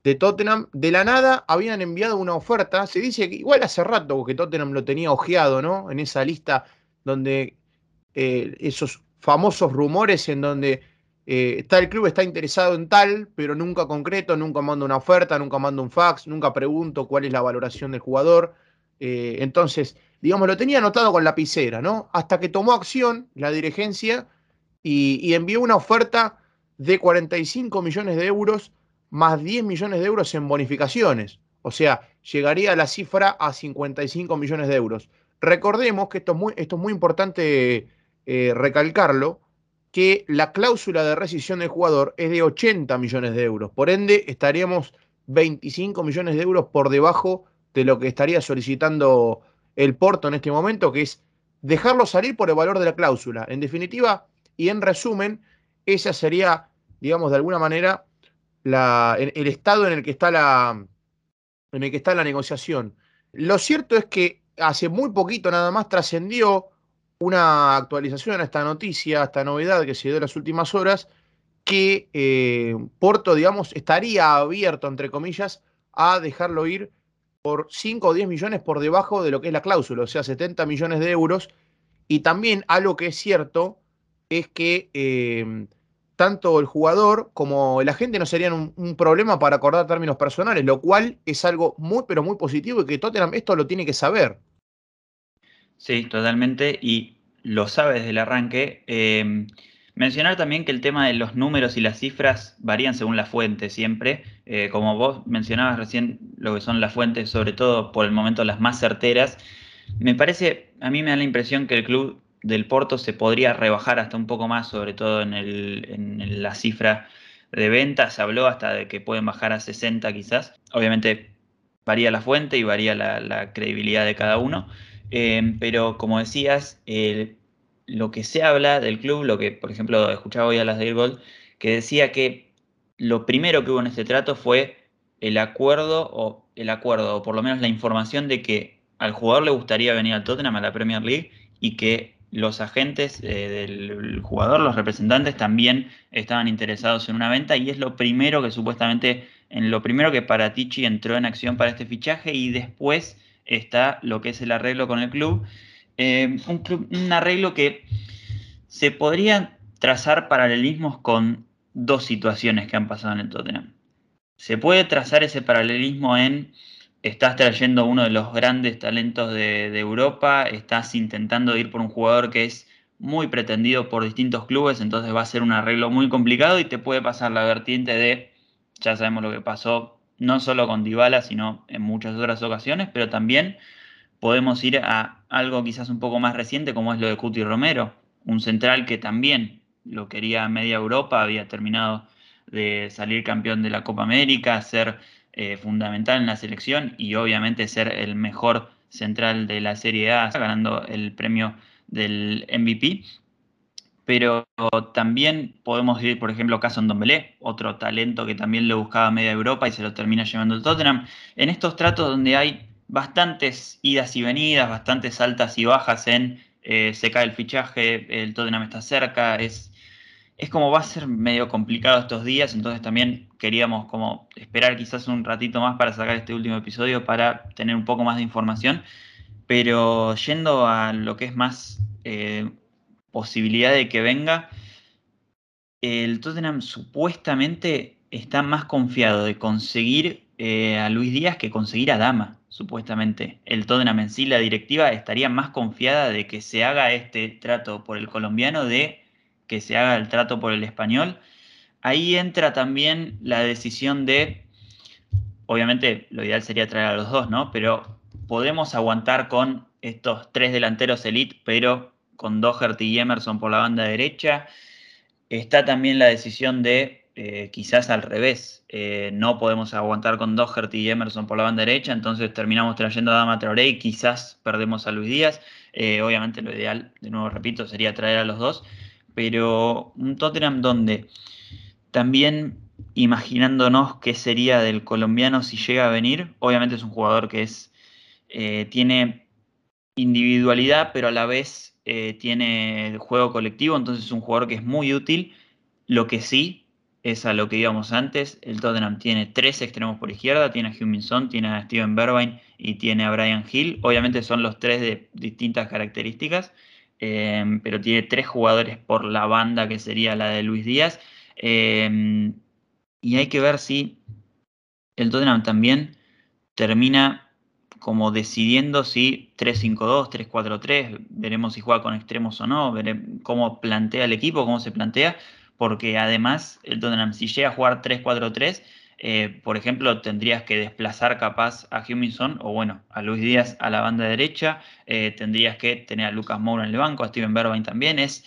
de Tottenham. De la nada habían enviado una oferta. Se dice que igual hace rato que Tottenham lo tenía ojeado, ¿no? En esa lista donde eh, esos famosos rumores en donde eh, tal club está interesado en tal, pero nunca concreto, nunca manda una oferta, nunca manda un fax, nunca pregunto cuál es la valoración del jugador. entonces, digamos, lo tenía anotado con lapicera, ¿no? Hasta que tomó acción la dirigencia y, envió una oferta de 45 millones de euros más 10 millones de euros en bonificaciones. O sea, llegaría la cifra a 55 millones de euros. Recordemos que esto es muy, esto es muy importante eh, recalcarlo, que la cláusula de rescisión del jugador es de 80 millones de euros. Por ende, estaríamos 25 millones de euros por debajo de lo que estaría solicitando el Porto en este momento, que es dejarlo salir por el valor de la cláusula. En definitiva, y en resumen, esa sería, digamos, de alguna manera, el, estado en el que está la, en el que está la negociación. Lo cierto es que hace muy poquito nada más trascendió una actualización a esta noticia, a esta novedad que se dio en las últimas horas, que eh, Porto, digamos, estaría abierto, entre comillas, a dejarlo ir por 5 o 10 millones por debajo de lo que es la cláusula, o sea, 70 millones de euros. Y también algo que es cierto es que em, tanto el jugador como el agente no serían un, problema para acordar términos personales, lo cual es algo muy, pero muy positivo y que Tottenham esto lo tiene que saber. Sí, totalmente, y lo sabe desde el arranque. Em, mencionar también que el tema de los números y las cifras varían según la fuente siempre. Eh, como vos mencionabas recién, lo que son las fuentes, sobre todo por el momento las más certeras. Me parece, a mí me da la impresión que el club del Porto se podría rebajar hasta un poco más, sobre todo en, la cifra de ventas. Se habló hasta de que pueden bajar a 60 quizás. Obviamente varía la fuente y varía la, credibilidad de cada uno. Eh, pero como decías, lo que se habla del club, lo que por ejemplo escuchaba hoy a las de Gold, que decía que lo primero que hubo en este trato fue el acuerdo o el acuerdo, o por lo menos la información de que al jugador le gustaría venir al Tottenham a la Premier League y que los agentes eh, del jugador, los representantes también estaban interesados en una venta y es lo primero que supuestamente, en lo primero que Paratici entró en acción para este fichaje y después está lo que es el arreglo con el club. Eh, un, un arreglo que se podría trazar paralelismos con dos situaciones que han pasado en el Tottenham. Se puede trazar ese paralelismo en estás trayendo uno de los grandes talentos de, Europa, estás intentando ir por un jugador que es muy pretendido por distintos clubes, entonces va a ser un arreglo muy complicado y te puede pasar la vertiente de, ya sabemos lo que pasó, no solo con Dybala, sino en muchas otras ocasiones, pero también podemos ir a algo quizás un poco más reciente como es lo de Cuti Romero, un central que también lo quería media Europa, había terminado de salir campeón de la Copa América, ser eh, fundamental en la selección y obviamente ser el mejor central de la Serie A, ganando el premio del MVP. Pero también podemos ir, por ejemplo, caso en Dombelé, otro talento que también lo buscaba media Europa y se lo termina llevando el Tottenham. En estos tratos donde hay bastantes idas y venidas, bastantes altas y bajas en eh, se cae el fichaje, el Tottenham está cerca, es, es como va a ser medio complicado estos días, entonces también queríamos como esperar quizás un ratito más para sacar este último episodio para tener un poco más de información, pero yendo a lo que es más eh, posibilidad de que venga, el Tottenham supuestamente está más confiado de conseguir eh, a Luis Díaz que conseguir a Dama supuestamente. El Tottenham en sí, la directiva, estaría más confiada de que se haga este trato por el colombiano de que se haga el trato por el español. Ahí entra también la decisión de, obviamente lo ideal sería traer a los dos, ¿no? Pero podemos aguantar con estos tres delanteros elite, pero con Doherty y Emerson por la banda derecha. Está también la decisión de eh, quizás al revés, eh, no podemos aguantar con Doherty y Emerson por la banda derecha, entonces terminamos trayendo a Dama Traoré y quizás perdemos a Luis Díaz. Eh, obviamente lo ideal, de nuevo repito, sería traer a los dos, pero un Tottenham donde también imaginándonos qué sería del colombiano si llega a venir, obviamente es un jugador que es, tiene individualidad, pero a la vez tiene juego colectivo, entonces es un jugador que es muy útil. Lo que sí, es a lo que íbamos antes. El Tottenham tiene tres extremos por izquierda, tiene a Huminson, tiene a Steven Bergwijn y tiene a Brian Hill. Obviamente son los tres de distintas características, em, pero tiene tres jugadores por la banda que sería la de Luis Díaz. Em, y hay que ver si el Tottenham también termina como decidiendo si 3-5-2, 3-4-3, veremos si juega con extremos o no, veremos cómo plantea el equipo, cómo se plantea, porque además el Tottenham si llega a jugar 3-4-3, eh, por ejemplo, tendrías que desplazar capaz a Huminson o bueno, a Luis Díaz a la banda derecha, eh, tendrías que tener a Lucas Moura en el banco, a Steven Bergwijn también, es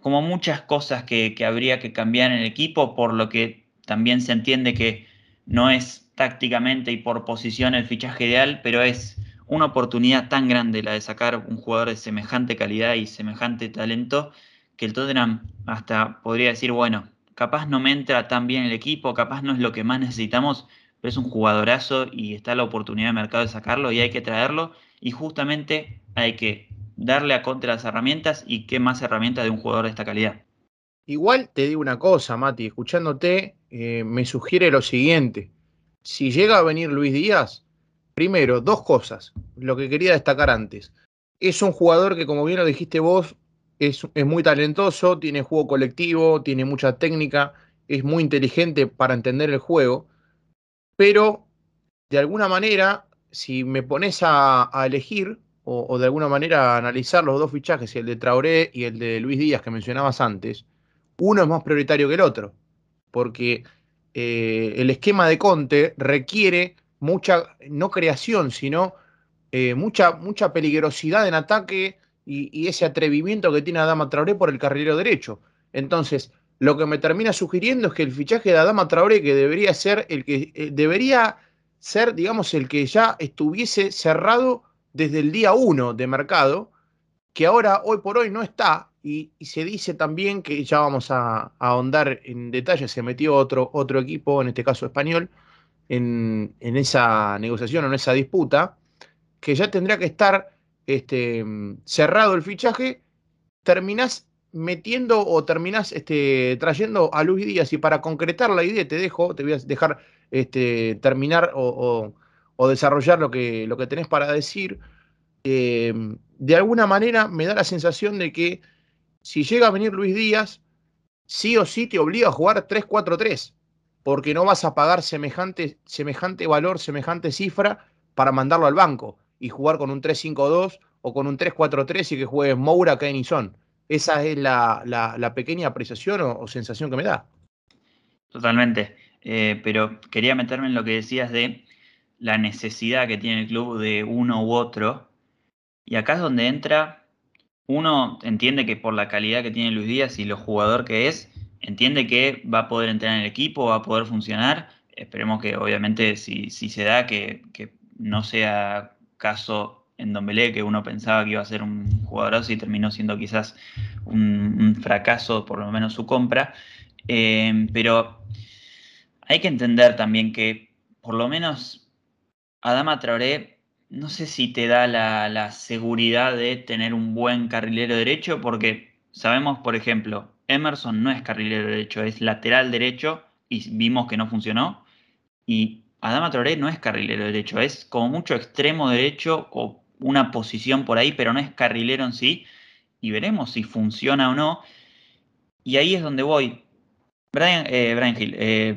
como muchas cosas que, que habría que cambiar en el equipo, por lo que también se entiende que no es tácticamente y por posición el fichaje ideal, pero es una oportunidad tan grande la de sacar un jugador de semejante calidad y semejante talento que el Tottenham hasta podría decir, bueno, capaz no me entra tan bien el equipo, capaz no es lo que más necesitamos, pero es un jugadorazo y está la oportunidad de mercado de sacarlo y hay que traerlo y justamente hay que darle a contra las herramientas y qué más herramientas de un jugador de esta calidad. Igual te digo una cosa, Mati, escuchándote, eh, me sugiere lo siguiente. Si llega a venir Luis Díaz, primero, dos cosas, lo que quería destacar antes. Es un jugador que, como bien lo dijiste vos, es, muy talentoso, tiene juego colectivo, tiene mucha técnica, es muy inteligente para entender el juego, pero de alguna manera, si me pones a, elegir o, de alguna manera a analizar los dos fichajes, el de Traoré y el de Luis Díaz que mencionabas antes, uno es más prioritario que el otro, porque eh, el esquema de Conte requiere mucha, no creación, sino eh, mucha, mucha peligrosidad en ataque, y, ese atrevimiento que tiene Adama Traoré por el carrilero derecho. Entonces, lo que me termina sugiriendo es que el fichaje de Adama Traoré, que debería ser el que eh, debería ser, digamos, el que ya estuviese cerrado desde el día uno de mercado, que ahora, hoy por hoy, no está, y, se dice también que ya vamos a, ahondar en detalle, se metió otro, otro equipo, en este caso español, en, en esa negociación o en esa disputa, que ya tendría que estar este, cerrado el fichaje, terminás metiendo o terminás este, trayendo a Luis Díaz y para concretar la idea te dejo, te voy a dejar este, terminar o, desarrollar lo que, lo que tenés para decir. Em, de alguna manera me da la sensación de que si llega a venir Luis Díaz, sí o sí te obliga a jugar 3-4-3, porque no vas a pagar semejante, semejante valor, semejante cifra para mandarlo al banco y jugar con un 3-5-2 o con un 3-4-3 y que juegue Moura, Son. Esa es la, pequeña apreciación o, sensación que me da. Totalmente. Eh, pero quería meterme en lo que decías de la necesidad que tiene el club de uno u otro. Y acá es donde entra, uno entiende que por la calidad que tiene Luis Díaz y lo jugador que es, entiende que va a poder entrar en el equipo, va a poder funcionar. Esperemos que obviamente si, se da, que, no sea caso en Don Belé, que uno pensaba que iba a ser un jugadorazo y terminó siendo quizás un, fracaso, por lo menos su compra. Eh, pero hay que entender también que por lo menos Adama Traoré, no sé si te da la, seguridad de tener un buen carrilero derecho, porque sabemos, por ejemplo, Emerson no es carrilero derecho, es lateral derecho y vimos que no funcionó. Y Adama Traoré no es carrilero derecho, es como mucho extremo derecho o una posición por ahí, pero no es carrilero en sí. Y veremos si funciona o no. Y ahí es donde voy. Brian, eh, Hill, eh,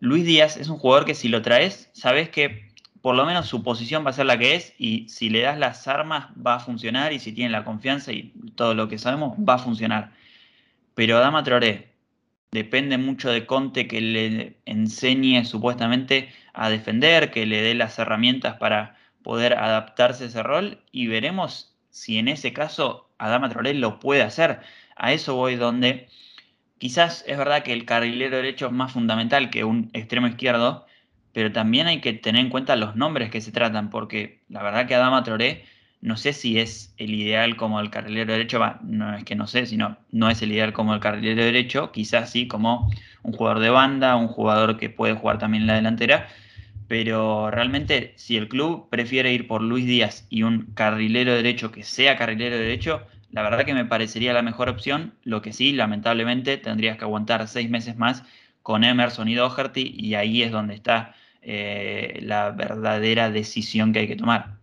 Luis Díaz es un jugador que si lo traes, sabes que por lo menos su posición va a ser la que es y si le das las armas va a funcionar y si tiene la confianza y todo lo que sabemos va a funcionar. Pero Adama Traoré depende mucho de Conte que le enseñe supuestamente a defender, que le dé las herramientas para poder adaptarse a ese rol y veremos si en ese caso Adama Traoré lo puede hacer. A eso voy donde quizás es verdad que el carrilero derecho es más fundamental que un extremo izquierdo, pero también hay que tener en cuenta los nombres que se tratan, porque la verdad que Adama Traoré no sé si es el ideal como el carrilero derecho, no es que no sé, sino no es el ideal como el carrilero derecho, quizás sí como un jugador de banda, un jugador que puede jugar también en la delantera, pero realmente si el club prefiere ir por Luis Díaz y un carrilero derecho que sea carrilero derecho, la verdad que me parecería la mejor opción. Lo que sí, lamentablemente, tendrías que aguantar seis meses más con Emerson y Doherty y ahí es donde está eh, la verdadera decisión que hay que tomar.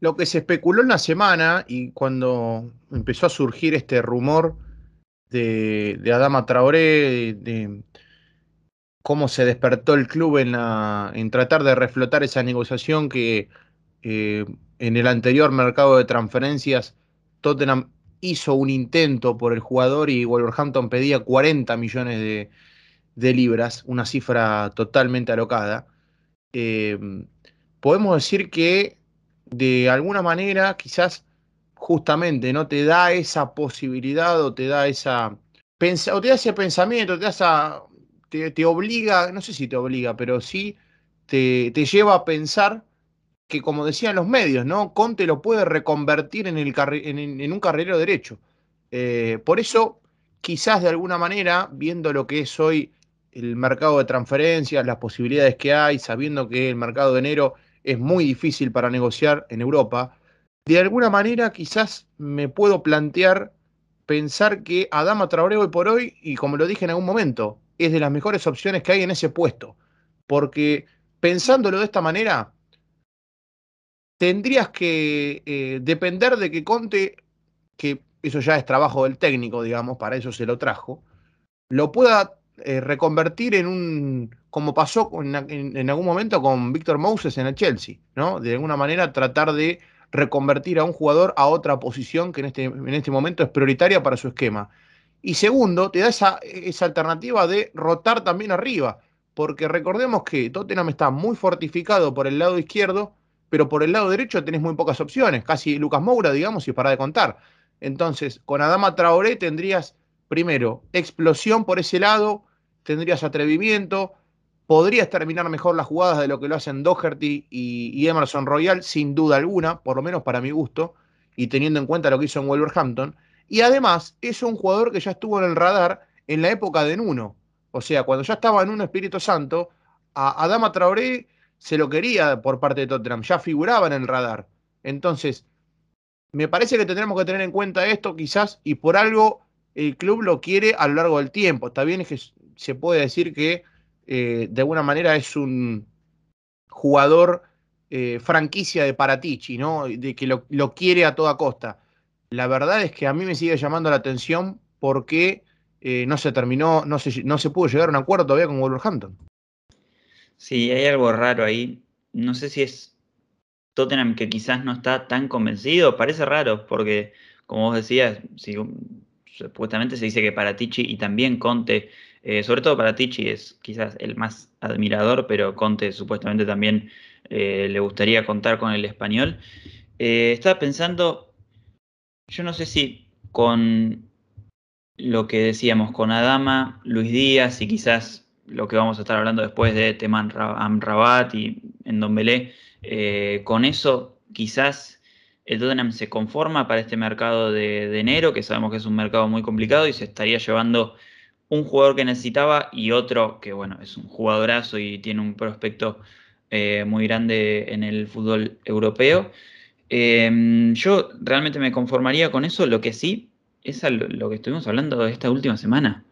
Lo que se especuló en la semana y cuando empezó a surgir este rumor de, Adama Traoré, de, cómo se despertó el club en, tratar de reflotar esa negociación que eh, en el anterior mercado de transferencias Tottenham hizo un intento por el jugador y Wolverhampton pedía 40 millones de, libras, una cifra totalmente alocada. Eh, podemos decir que de alguna manera quizás justamente no te da esa posibilidad o te da esa o te da ese pensamiento, te te, obliga, no sé si te obliga, pero sí te, lleva a pensar que, como decían los medios, ¿no? Conte lo puede reconvertir en, el en, un carrilero derecho. Eh, por eso, quizás de alguna manera, viendo lo que es hoy el mercado de transferencias, las posibilidades que hay, sabiendo que el mercado de enero es muy difícil para negociar en Europa, de alguna manera quizás me puedo plantear pensar que Adama Traoré hoy por hoy, y como lo dije en algún momento, es de las mejores opciones que hay en ese puesto. Porque pensándolo de esta manera, tendrías que eh, depender de que Conte, que eso ya es trabajo del técnico, digamos, para eso se lo trajo, lo pueda eh, reconvertir en un, como pasó en, algún momento con Víctor Moses en el Chelsea, ¿no? De alguna manera tratar de reconvertir a un jugador a otra posición que en este, en este momento es prioritaria para su esquema. Y segundo, te da esa, esa alternativa de rotar también arriba, porque recordemos que Tottenham está muy fortificado por el lado izquierdo, pero por el lado derecho tenés muy pocas opciones, casi Lucas Moura, digamos, y para de contar. Entonces, con Adama Traoré tendrías, primero, explosión por ese lado, tendrías atrevimiento, podrías terminar mejor las jugadas de lo que lo hacen Doherty y, Emerson Royal, sin duda alguna, por lo menos para mi gusto, y teniendo en cuenta lo que hizo en Wolverhampton. Y además es un jugador que ya estuvo en el radar en la época de Nuno. O sea, cuando ya estaba en un Espíritu Santo, a Adama Traoré se lo quería por parte de Tottenham, ya figuraba en el radar. Entonces, me parece que tendremos que tener en cuenta esto quizás y por algo el club lo quiere a lo largo del tiempo. Está bien que se puede decir que eh, de alguna manera es un jugador eh, franquicia de Paratici, ¿no? De que lo, lo quiere a toda costa la verdad es que a mí me sigue llamando la atención porque eh, no se terminó, no se, no se pudo llegar a un acuerdo todavía con Wolverhampton. Sí, hay algo raro ahí. No sé si es Tottenham que quizás no está tan convencido. Parece raro porque, como vos decías, si supuestamente se dice que para Tichi y también Conte, eh, sobre todo para Tichi es quizás el más admirador, pero Conte supuestamente también eh, le gustaría contar con el español. estaba pensando, yo no sé si con lo que decíamos con Adama, Luis Díaz y quizás lo que vamos a estar hablando después de Teman Amrabat y en eh, con eso quizás el Tottenham se conforma para este mercado de, enero, que sabemos que es un mercado muy complicado y se estaría llevando un jugador que necesitaba y otro que, bueno, es un jugadorazo y tiene un prospecto eh, muy grande en el fútbol europeo. Em, yo realmente me conformaría con eso, lo que sí es lo que estuvimos hablando esta última semana.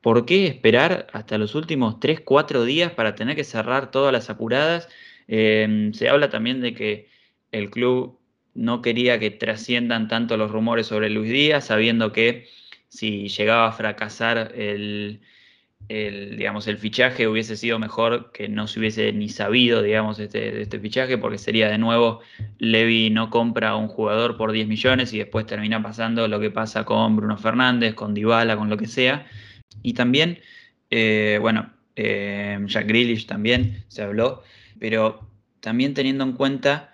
¿Por qué esperar hasta los últimos 3, 4 días para tener que cerrar todas las apuradas? Em, se habla también de que el club no quería que trasciendan tanto los rumores sobre Luis Díaz, sabiendo que si llegaba a fracasar el, digamos, el fichaje hubiese sido mejor que no se hubiese ni sabido, digamos, este, este fichaje, porque sería de nuevo, Levi no compra a un jugador por 10 millones y después termina pasando lo que pasa con Bruno Fernández, con Dybala, con lo que sea. Y también, eh, bueno, eh, Jack Grealish también se habló, pero también teniendo en cuenta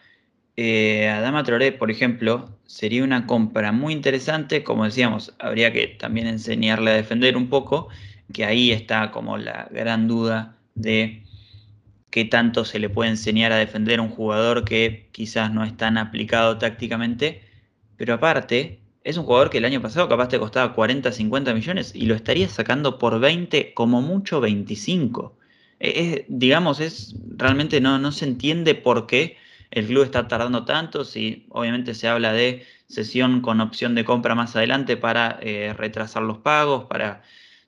eh, Adama Traoré, por ejemplo, sería una compra muy interesante, como decíamos, habría que también enseñarle a defender un poco, que ahí está como la gran duda de qué tanto se le puede enseñar a defender a un jugador que quizás no es tan aplicado tácticamente, pero aparte, es un jugador que el año pasado capaz te costaba 40, 50 millones y lo estaría sacando por 20, como mucho 25. Es, digamos, es realmente no, no se entiende por qué el club está tardando tanto, si obviamente se habla de sesión con opción de compra más adelante para eh, retrasar los pagos, para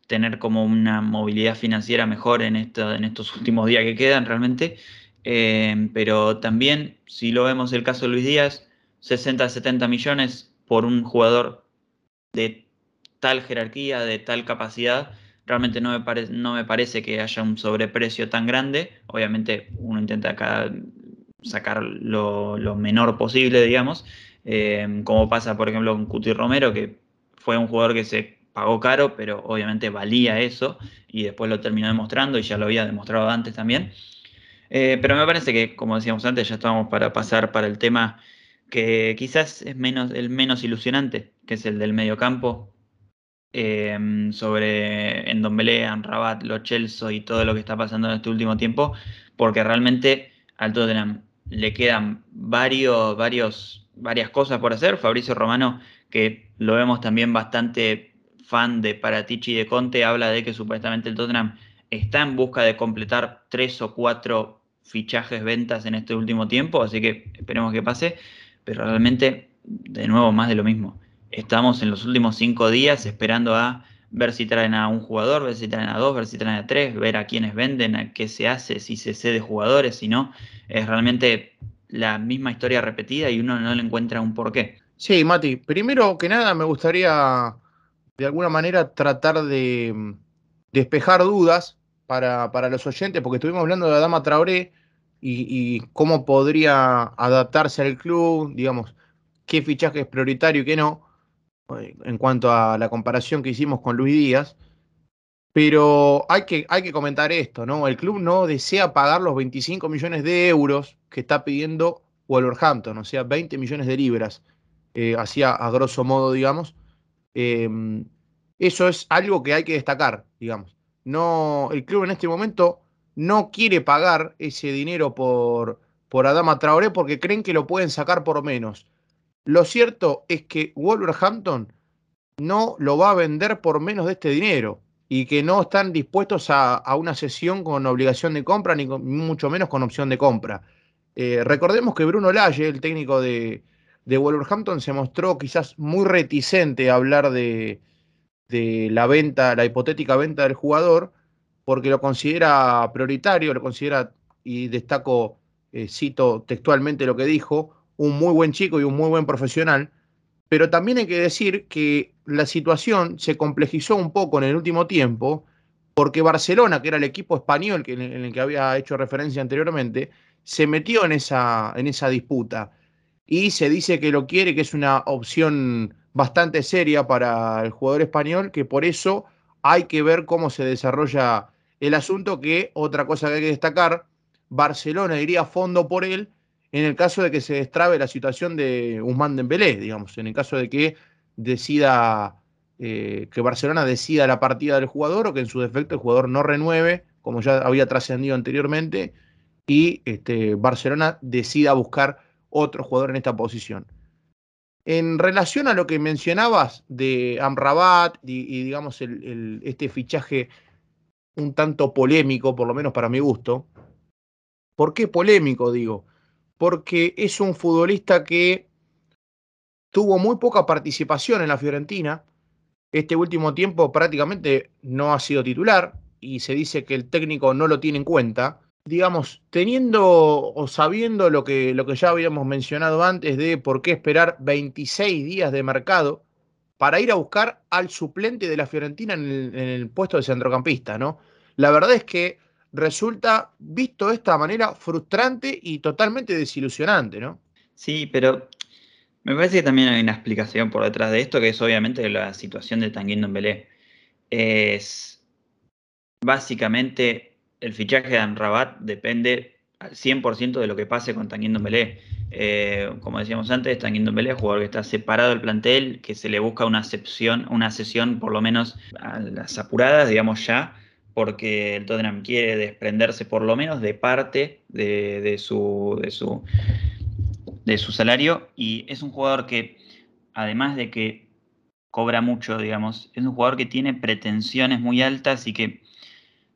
tener como una movilidad financiera mejor en, en estos últimos días que quedan realmente. Eh, pero también, si lo vemos el caso de Luis Díaz, 60, 70 millones por un jugador de tal jerarquía, de tal capacidad, realmente no me, no me parece que haya un sobreprecio tan grande. Obviamente uno intenta sacar lo, menor posible, digamos, eh, como pasa por ejemplo con Cuti Romero, que fue un jugador que se pagó caro, pero obviamente valía eso y después lo terminó demostrando y ya lo había demostrado antes también. Eh, pero me parece que, como decíamos antes, ya estábamos para pasar para el tema que quizás es menos, el menos ilusionante, que es el del mediocampo, eh, sobre Endombele, Anrabat, Lo Chelsea y todo lo que está pasando en este último tiempo, porque realmente al Tottenham le quedan varios, varios, varias cosas por hacer. Fabricio Romano, que lo vemos también bastante fan de Paratici y de Conte, habla de que supuestamente el Tottenham está en busca de completar tres o cuatro fichajes, ventas en este último tiempo, así que esperemos que pase, pero realmente, de nuevo, más de lo mismo. Estamos en los últimos cinco días esperando a ver si traen a un jugador, ver si traen a dos, ver si traen a tres, ver a quiénes venden, a qué se hace, si se cede jugadores, si no. Es realmente la misma historia repetida y uno no le encuentra un porqué. Sí, Mati, primero que nada me gustaría de alguna manera tratar de mm, despejar dudas para, los oyentes, porque estuvimos hablando de Adama Traoré y, cómo podría adaptarse al club, digamos, qué fichaje es prioritario y qué no, en cuanto a la comparación que hicimos con Luis Díaz. Pero hay que, hay que comentar esto, ¿no? El club no desea pagar los 25 millones de euros que está pidiendo Wolverhampton, o sea, 20 millones de libras, eh, así a, grosso modo, digamos, Em, eso es algo que hay que destacar, digamos. No, el club en este momento no quiere pagar ese dinero por, por Adama Traoré porque creen que lo pueden sacar por menos. Lo cierto es que Wolverhampton no lo va a vender por menos de este dinero y que no están dispuestos a, una sesión con obligación de compra ni mucho menos con opción de compra. Eh, recordemos que Bruno Lage, el técnico de, de Wolverhampton se mostró quizás muy reticente a hablar de, la venta, la hipotética venta del jugador, porque lo considera prioritario, lo considera, y destaco, eh, cito textualmente lo que dijo, un muy buen chico y un muy buen profesional, pero también hay que decir que la situación se complejizó un poco en el último tiempo, porque Barcelona, que era el equipo español en el que había hecho referencia anteriormente, se metió en esa, en esa disputa. Y se dice que lo quiere, que es una opción bastante seria para el jugador español, que por eso hay que ver cómo se desarrolla el asunto, que otra cosa que hay que destacar, Barcelona iría a fondo por él en el caso de que se destrabe la situación de Guzmán Dembélé, digamos, en el caso de que decida, eh, que Barcelona decida la partida del jugador o que en su defecto el jugador no renueve, como ya había trascendido anteriormente, y este, Barcelona decida buscar otro jugador en esta posición. En relación a lo que mencionabas de Amrabat y, digamos este fichaje un tanto polémico, por lo menos para mi gusto, ¿por qué polémico digo? Porque es un futbolista que tuvo muy poca participación en la Fiorentina, este último tiempo prácticamente no ha sido titular y se dice que el técnico no lo tiene en cuenta digamos, teniendo o sabiendo lo que, lo que ya habíamos mencionado antes de por qué esperar 26 días de mercado para ir a buscar al suplente de la Fiorentina en el, puesto de centrocampista, ¿no? La verdad es que resulta, visto de esta manera, frustrante y totalmente desilusionante, ¿no? Sí, pero me parece que también hay una explicación por detrás de esto, que es obviamente la situación de Tanguy Belé. Es básicamente el fichaje de Amrabat depende al 100% de lo que pase con Tanguy Ndombele. Eh, como decíamos antes, Tanguy Ndombele es jugador que está separado del plantel, que se le busca una, excepción, una sesión por lo menos a las apuradas, digamos ya, porque el Tottenham quiere desprenderse por lo menos de parte de, su, de, su, de su salario y es un jugador que, además de que cobra mucho, digamos, es un jugador que tiene pretensiones muy altas y que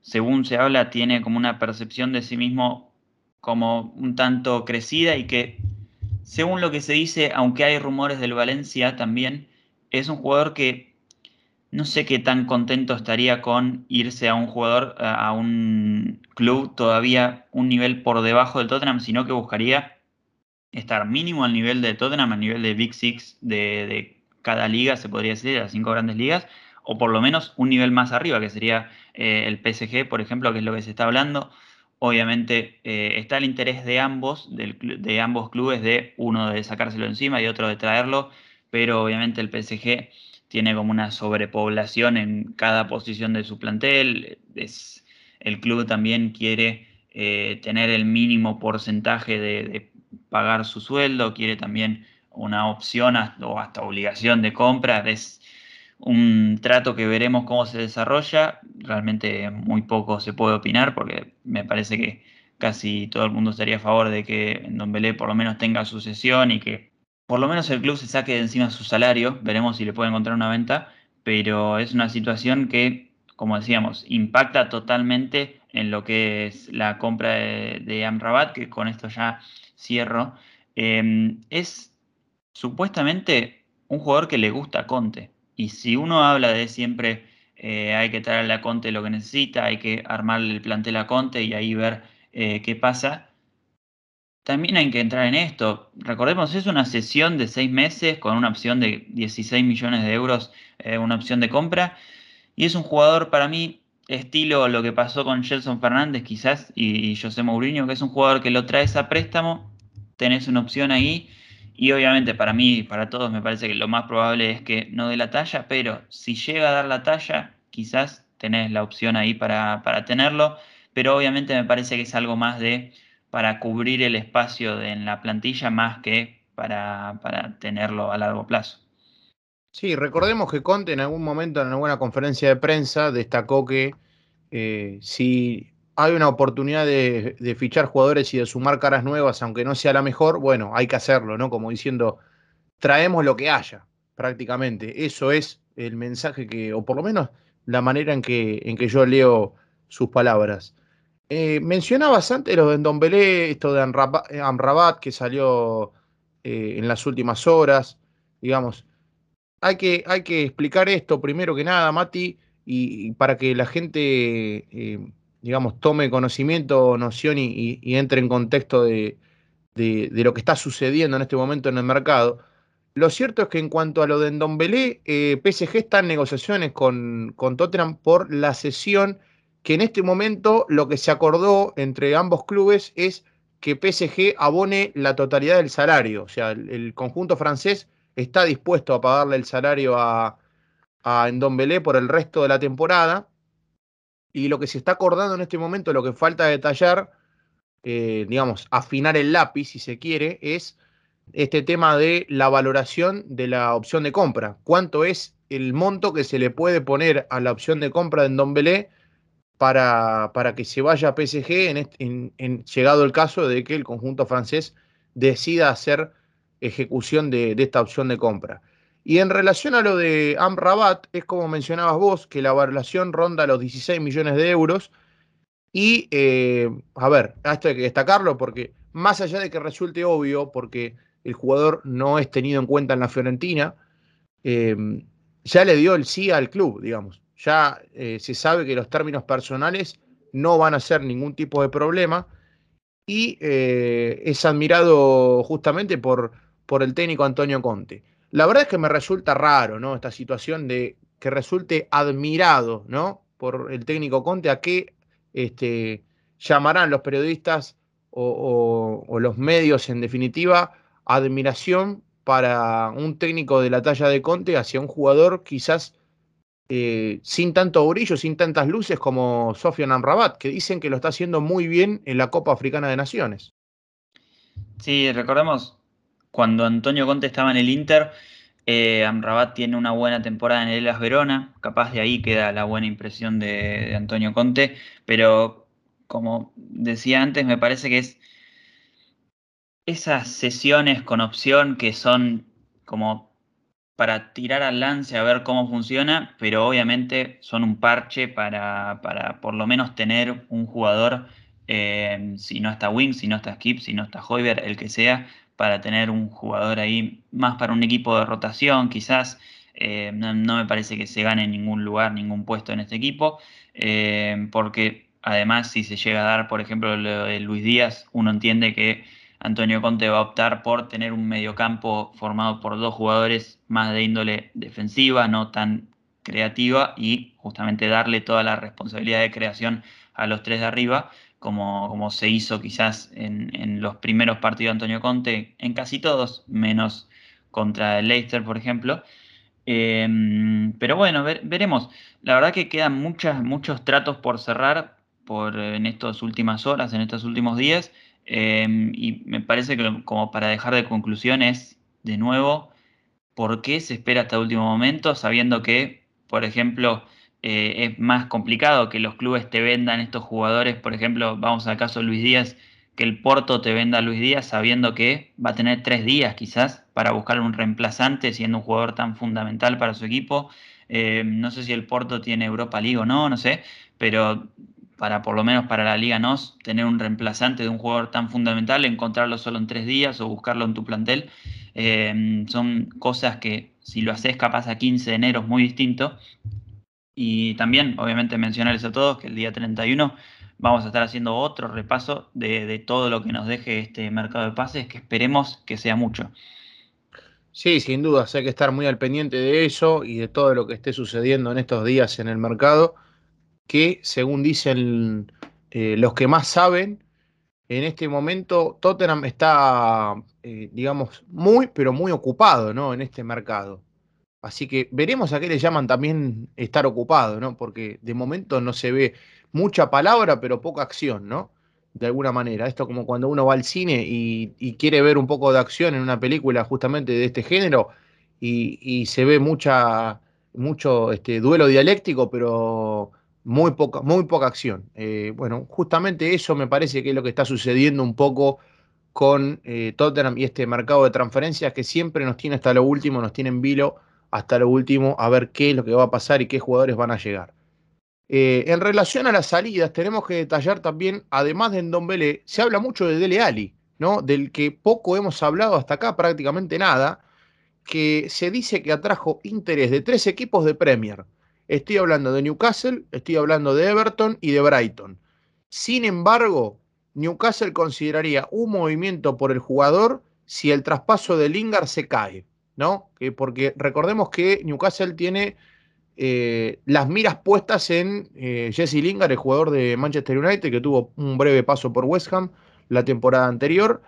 según se habla, tiene como una percepción de sí mismo como un tanto crecida y que, según lo que se dice, aunque hay rumores del Valencia también, es un jugador que no sé qué tan contento estaría con irse a un jugador, a un club todavía un nivel por debajo del Tottenham, sino que buscaría estar mínimo al nivel de Tottenham, a nivel de Big Six de, de cada liga, se podría decir, de las cinco grandes ligas, o por lo menos un nivel más arriba, que sería eh, el PSG, por ejemplo, que es lo que se está hablando. Obviamente eh, está el interés de ambos, de ambos clubes, de uno de sacárselo encima y otro de traerlo, pero obviamente el PSG tiene como una sobrepoblación en cada posición de su plantel. Es, el club también quiere eh, tener el mínimo porcentaje de, pagar su sueldo, quiere también una opción o hasta obligación de compra. Es, un trato que veremos cómo se desarrolla. Realmente muy poco se puede opinar porque me parece que casi todo el mundo estaría a favor de que Don Belé por lo menos tenga sucesión y que por lo menos el club se saque de encima su salario. Veremos si le puede encontrar una venta, pero es una situación que, como decíamos, impacta totalmente en lo que es la compra de, Amrabat, que con esto ya cierro. Em, es supuestamente un jugador que le gusta Conte. Y si uno habla de siempre eh, hay que traerle a Conte lo que necesita, hay que armarle el plantel a Conte y ahí ver eh, qué pasa, también hay que entrar en esto. Recordemos, es una sesión de seis meses con una opción de 16 millones de euros, eh, una opción de compra. Y es un jugador para mí estilo lo que pasó con Gelson Fernández quizás y, José Mourinho, que es un jugador que lo traes a préstamo, tenés una opción ahí y obviamente para mí y para todos me parece que lo más probable es que no dé la talla, pero si llega a dar la talla, quizás tenés la opción ahí para, tenerlo, pero obviamente me parece que es algo más de para cubrir el espacio en la plantilla más que para, para tenerlo a largo plazo. Sí, recordemos que Conte en algún momento en alguna conferencia de prensa destacó que eh, si hay una oportunidad de, fichar jugadores y de sumar caras nuevas, aunque no sea la mejor, bueno, hay que hacerlo, ¿no? Como diciendo, traemos lo que haya, prácticamente. Eso es el mensaje que, o por lo menos la manera en que, en que yo leo sus palabras. Eh, mencionabas antes lo de Ndombele, esto de Amrabat, que salió eh, en las últimas horas, digamos. Hay que, explicar esto primero que nada, Mati, y, para que la gente eh, digamos, tome conocimiento, noción y, entre en contexto de, lo que está sucediendo en este momento en el mercado. Lo cierto es que en cuanto a lo de Ndombele, eh, PSG está en negociaciones con, con Tottenham por la cesión que en este momento lo que se acordó entre ambos clubes es que PSG abone la totalidad del salario, o sea, el, conjunto francés está dispuesto a pagarle el salario a, a Belé por el resto de la temporada. Y lo que se está acordando en este momento, lo que falta detallar, eh, digamos, afinar el lápiz, si se quiere, es este tema de la valoración de la opción de compra. ¿Cuánto es el monto que se le puede poner a la opción de compra de Don para, para que se vaya a PSG en, llegado el caso de que el conjunto francés decida hacer ejecución de, esta opción de compra? Y en relación a lo de Amrabat, es como mencionabas vos, que la valoración ronda los 16 millones de euros. Y, eh, a ver, esto hay que destacarlo porque más allá de que resulte obvio, porque el jugador no es tenido en cuenta en la Fiorentina, eh, ya le dio el sí al club, digamos. Ya eh, se sabe que los términos personales no van a ser ningún tipo de problema y eh, es admirado justamente por, por el técnico Antonio Conte. La verdad es que me resulta raro, ¿no? Esta situación de que resulte admirado, ¿no? Por el técnico Conte, a qué este, llamarán los periodistas o los medios en definitiva admiración para un técnico de la talla de Conte hacia un jugador quizás eh, sin tanto brillo, sin tantas luces como Sofian Amrabat, que dicen que lo está haciendo muy bien en la Copa Africana de Naciones. Sí, recordemos cuando Antonio Conte estaba en el Inter, eh, Amrabat tiene una buena temporada en el Elas Verona, capaz de ahí queda la buena impresión de Antonio Conte, pero como decía antes, me parece que es esas sesiones con opción que son como para tirar al lance a ver cómo funciona, pero obviamente son un parche para, por lo menos tener un jugador, eh, si no está Wing, si no está Skip, si no está Hoiber, el que sea, para tener un jugador ahí más para un equipo de rotación, quizás. Eh, no, me parece que se gane ningún lugar, ningún puesto en este equipo, eh, porque además si se llega a dar, por ejemplo, lo de Luis Díaz, uno entiende que Antonio Conte va a optar por tener un mediocampo formado por dos jugadores más de índole defensiva, no tan creativa, y justamente darle toda la responsabilidad de creación a los tres de arriba, como, como se hizo quizás en, los primeros partidos de Antonio Conte, en casi todos, menos contra el Leicester, por ejemplo. Em, pero bueno, veremos. La verdad que quedan muchos tratos por cerrar por, en estas últimas horas, en estos últimos días. Em, y me parece que como para dejar de conclusiones, de nuevo, ¿por qué se espera hasta el último momento sabiendo que, por ejemplo, eh, es más complicado que los clubes te vendan estos jugadores? Por ejemplo, vamos al caso de Luis Díaz, que el Porto te venda a Luis Díaz sabiendo que va a tener tres días quizás para buscar un reemplazante siendo un jugador tan fundamental para su equipo. Em, no sé si el Porto tiene Europa League o no, no sé, pero para por lo menos para la Liga NOS, tener un reemplazante de un jugador tan fundamental, encontrarlo solo en tres días o buscarlo en tu plantel, eh, son cosas que si lo haces capaz a 15 de enero es muy distinto. Y también, obviamente, mencionarles a todos que el día 31 vamos a estar haciendo otro repaso de, de todo lo que nos deje este mercado de pases, que esperemos que sea mucho. Sí, sin duda, hay que estar muy al pendiente de eso y de todo lo que esté sucediendo en estos días en el mercado que, según dicen eh, los que más saben, en este momento Tottenham está, eh, digamos, muy, pero muy ocupado ¿no? en este mercado. Así que veremos a qué le llaman también estar ocupado, ¿no? Porque de momento no se ve mucha palabra, pero poca acción, ¿no? De alguna manera. Esto como cuando uno va al cine y, quiere ver un poco de acción en una película justamente de este género y, se ve mucha, mucho este, duelo dialéctico, pero muy poca, muy poca acción. Eh, bueno, justamente eso me parece que es lo que está sucediendo un poco con eh, Tottenham y este mercado de transferencias que siempre nos tiene hasta lo último, nos tiene en vilo hasta lo último a ver qué es lo que va a pasar y qué jugadores van a llegar. Eh, en relación a las salidas, tenemos que detallar también, además de Ndombele, se habla mucho de Dele Ali, ¿no? Del que poco hemos hablado hasta acá, prácticamente nada, que se dice que atrajo interés de tres equipos de Premier. Estoy hablando de Newcastle, estoy hablando de Everton y de Brighton. Sin embargo, Newcastle consideraría un movimiento por el jugador si el traspaso de Lingard se cae, ¿no? porque recordemos que Newcastle tiene eh, las miras puestas en eh, Jesse Lingard, el jugador de Manchester United, que tuvo un breve paso por West Ham la temporada anterior.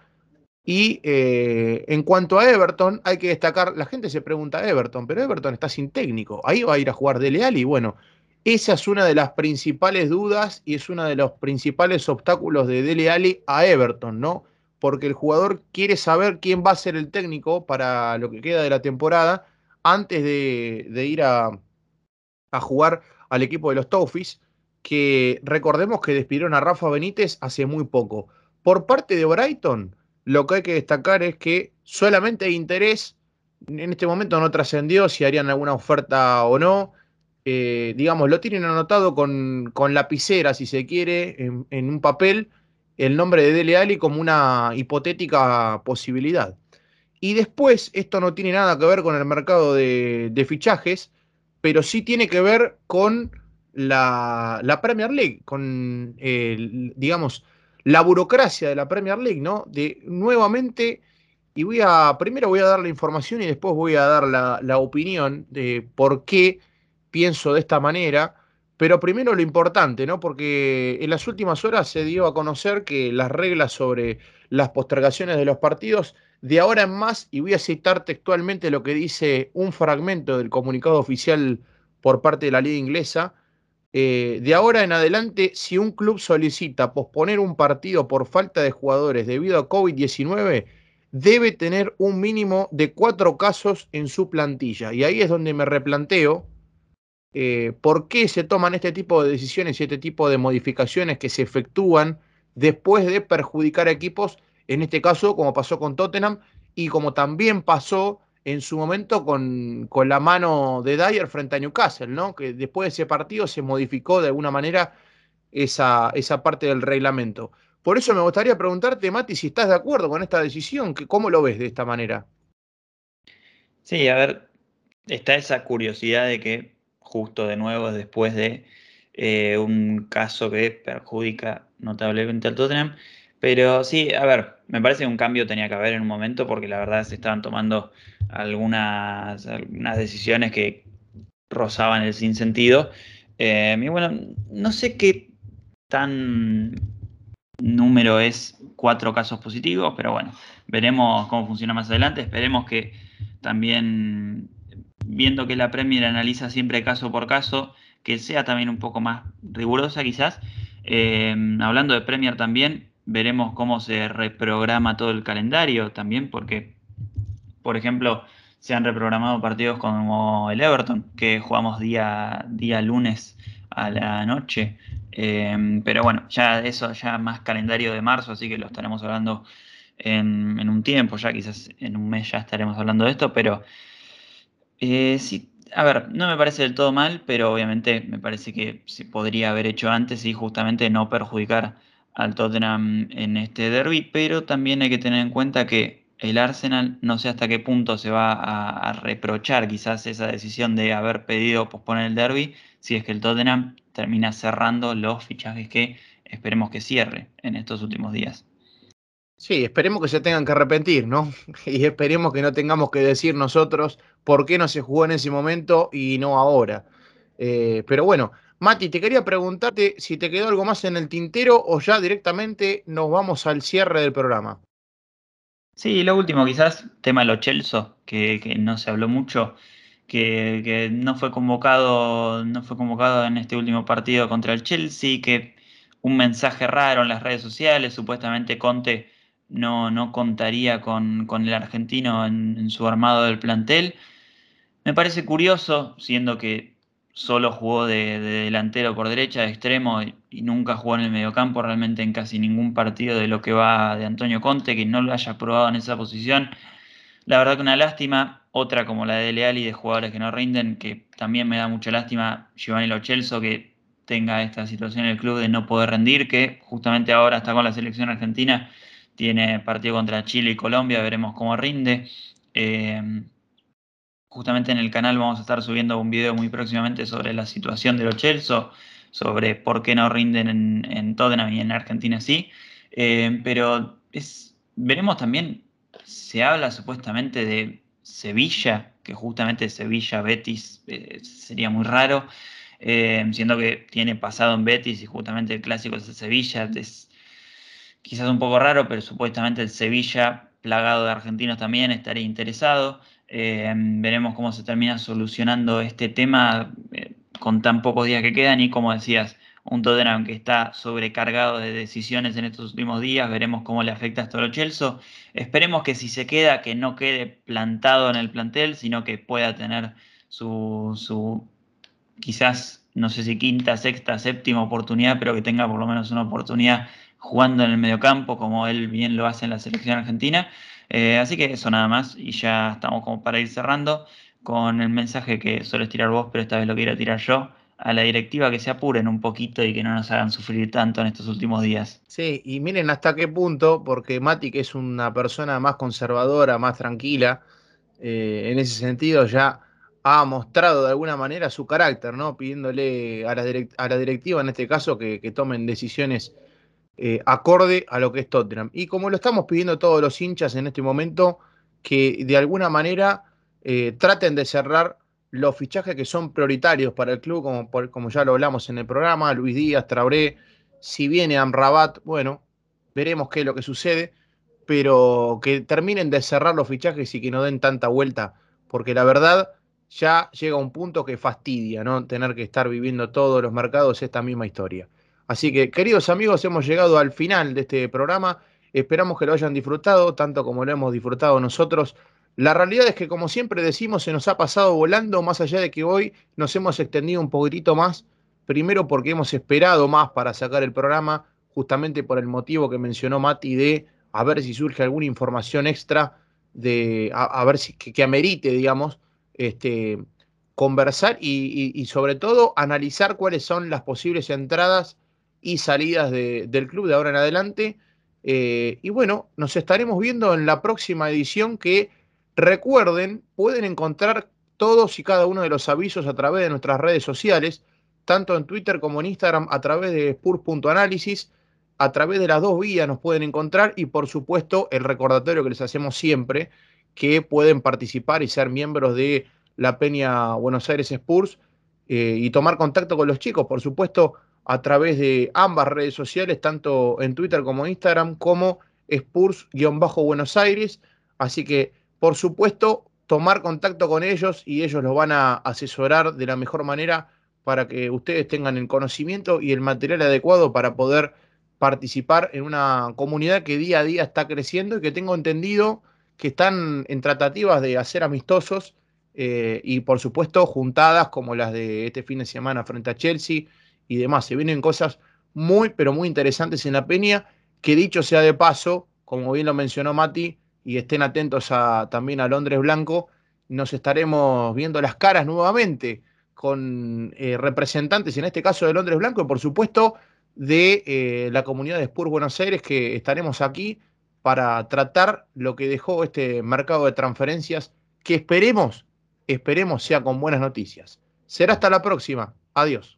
Y eh, en cuanto a Everton, hay que destacar, la gente se pregunta Everton, pero Everton está sin técnico, ahí va a ir a jugar Dele Alli, bueno, esa es una de las principales dudas y es uno de los principales obstáculos de Dele Alli a Everton, ¿no? Porque el jugador quiere saber quién va a ser el técnico para lo que queda de la temporada antes de, ir a, jugar al equipo de los Toffees, que recordemos que despidieron a Rafa Benítez hace muy poco. Por parte de Brighton, lo que hay que destacar es que solamente interés, en este momento no trascendió si harían alguna oferta o no. Eh, digamos, lo tienen anotado con, con lapicera, si se quiere, en, un papel, el nombre de Dele Alli como una hipotética posibilidad. Y después, esto no tiene nada que ver con el mercado de, fichajes, pero sí tiene que ver con la, la Premier League, con, digamos, la burocracia de la Premier League, ¿no? De nuevamente, y voy a, primero voy a dar la información y después voy a dar la, opinión de por qué pienso de esta manera, pero primero lo importante, ¿no? Porque en las últimas horas se dio a conocer que las reglas sobre las postergaciones de los partidos, de ahora en más, y voy a citar textualmente lo que dice un fragmento del comunicado oficial por parte de la Liga Inglesa, eh, de ahora en adelante, si un club solicita posponer un partido por falta de jugadores debido a COVID-19, debe tener un mínimo de cuatro casos en su plantilla. Y ahí es donde me replanteo eh, por qué se toman este tipo de decisiones y este tipo de modificaciones que se efectúan después de perjudicar a equipos, en este caso como pasó con Tottenham y como también pasó en su momento con, la mano de Dyer frente a Newcastle, ¿no? Que después de ese partido se modificó de alguna manera esa, esa parte del reglamento. Por eso me gustaría preguntarte, Mati, si estás de acuerdo con esta decisión, que, ¿cómo lo ves de esta manera? Sí, a ver, está esa curiosidad de que justo de nuevo después de eh, un caso que perjudica notablemente al Tottenham, pero sí, a ver, me parece que un cambio tenía que haber en un momento porque la verdad se estaban tomando algunas, algunas decisiones que rozaban el sinsentido. Eh, y bueno, no sé qué tan número es cuatro casos positivos, pero bueno, veremos cómo funciona más adelante. Esperemos que también, viendo que la Premier analiza siempre caso por caso, que sea también un poco más rigurosa quizás. Eh, hablando de Premier también, veremos cómo se reprograma todo el calendario también, porque, por ejemplo, se han reprogramado partidos como el Everton, que jugamos día, día lunes a la noche. Em, pero bueno, ya eso, ya más calendario de marzo, así que lo estaremos hablando en, un tiempo, ya quizás en un mes ya estaremos hablando de esto, pero eh, sí, a ver, no me parece del todo mal, pero obviamente me parece que se podría haber hecho antes y justamente no perjudicar al Tottenham en este derby, pero también hay que tener en cuenta que el Arsenal no sé hasta qué punto se va a, reprochar quizás esa decisión de haber pedido posponer el derby si es que el Tottenham termina cerrando los fichajes que esperemos que cierre en estos últimos días. Sí, esperemos que se tengan que arrepentir, ¿no? Y esperemos que no tengamos que decir nosotros por qué no se jugó en ese momento y no ahora. Eh, pero bueno, Mati, te quería preguntarte si te quedó algo más en el tintero o ya directamente nos vamos al cierre del programa. Sí, lo último, quizás, tema de los Chelsea, que, no se habló mucho, que, no fue convocado, no fue convocado en este último partido contra el Chelsea, que un mensaje raro en las redes sociales, supuestamente Conte no, no contaría con, el argentino en su armado del plantel. Me parece curioso, siendo que solo jugó de, delantero por derecha, de extremo y, nunca jugó en el mediocampo realmente en casi ningún partido de lo que va de Antonio Conte, que no lo haya probado en esa posición. La verdad que una lástima, otra como la de Leal y de jugadores que no rinden, que también me da mucha lástima Giovanni Lo que tenga esta situación en el club de no poder rendir, que justamente ahora está con la selección argentina, tiene partido contra Chile y Colombia, veremos cómo rinde. Eh, justamente en el canal vamos a estar subiendo un video muy próximamente sobre la situación de los Chelsea, sobre por qué no rinden en, en Tottenham y en Argentina sí. Eh, pero veremos también, se habla supuestamente de Sevilla, que justamente Sevilla, Betis, eh, sería muy raro, eh, siendo que tiene pasado en Betis y justamente el clásico es Sevilla, es quizás un poco raro, pero supuestamente el Sevilla plagado de argentinos también, estaría interesado. Eh, veremos cómo se termina solucionando este tema eh, con tan pocos días que quedan y como decías, un Tottenham que está sobrecargado de decisiones en estos últimos días, veremos cómo le afecta a Chelsea. Esperemos que si se queda, que no quede plantado en el plantel, sino que pueda tener su, su quizás, no sé si quinta, sexta, séptima oportunidad, pero que tenga por lo menos una oportunidad jugando en el mediocampo, como él bien lo hace en la selección argentina. Eh, así que eso nada más, y ya estamos como para ir cerrando con el mensaje que sueles tirar vos, pero esta vez lo quiero tirar yo a la directiva que se apuren un poquito y que no nos hagan sufrir tanto en estos últimos días. Sí, y miren hasta qué punto, porque Mati, que es una persona más conservadora, más tranquila, eh, en ese sentido ya ha mostrado de alguna manera su carácter, ¿no? Pidiéndole a la, a la directiva, en este caso, que, tomen decisiones eh, acorde a lo que es Tottenham. Y como lo estamos pidiendo todos los hinchas en este momento, que de alguna manera eh, traten de cerrar los fichajes que son prioritarios para el club, como, como ya lo hablamos en el programa, Luis Díaz, Traoré, si viene Amrabat, bueno, veremos qué es lo que sucede, pero que terminen de cerrar los fichajes y que no den tanta vuelta, porque la verdad ya llega un punto que fastidia, ¿no? Tener que estar viviendo todos los mercados esta misma historia. Así que, queridos amigos, hemos llegado al final de este programa. Esperamos que lo hayan disfrutado, tanto como lo hemos disfrutado nosotros. La realidad es que, como siempre decimos, se nos ha pasado volando, más allá de que hoy nos hemos extendido un poquitito más, primero porque hemos esperado más para sacar el programa, justamente por el motivo que mencionó Mati de a ver si surge alguna información extra, de a, ver si que, amerite, digamos, este, conversar y, sobre todo analizar cuáles son las posibles entradas y salidas del club de ahora en adelante. Eh, y bueno, nos estaremos viendo en la próxima edición que Recuerden, pueden encontrar todos y cada uno de los avisos a través de nuestras redes sociales, tanto en Twitter como en Instagram, a través de Spurs.análisis. A través de las dos vías nos pueden encontrar y, por supuesto, el recordatorio que les hacemos siempre, que pueden participar y ser miembros de la Peña Buenos Aires Spurs eh, y tomar contacto con los chicos, por supuesto, a través de ambas redes sociales, tanto en Twitter como en Instagram, como Spurs-Buenos Aires. Así que por supuesto, tomar contacto con ellos y ellos los van a asesorar de la mejor manera para que ustedes tengan el conocimiento y el material adecuado para poder participar en una comunidad que día a día está creciendo y que tengo entendido que están en tratativas de hacer amistosos eh, y por supuesto juntadas como las de este fin de semana frente a Chelsea y demás. Se vienen cosas muy, pero muy interesantes en la peña, que dicho sea de paso, como bien lo mencionó Mati, y estén atentos también a Londres Blanco, nos estaremos viendo las caras nuevamente con eh, representantes, en este caso de Londres Blanco, y por supuesto de eh, la comunidad de Spurs Buenos Aires, que estaremos aquí para tratar lo que dejó este mercado de transferencias, que esperemos, esperemos sea con buenas noticias. Será hasta la próxima. Adiós.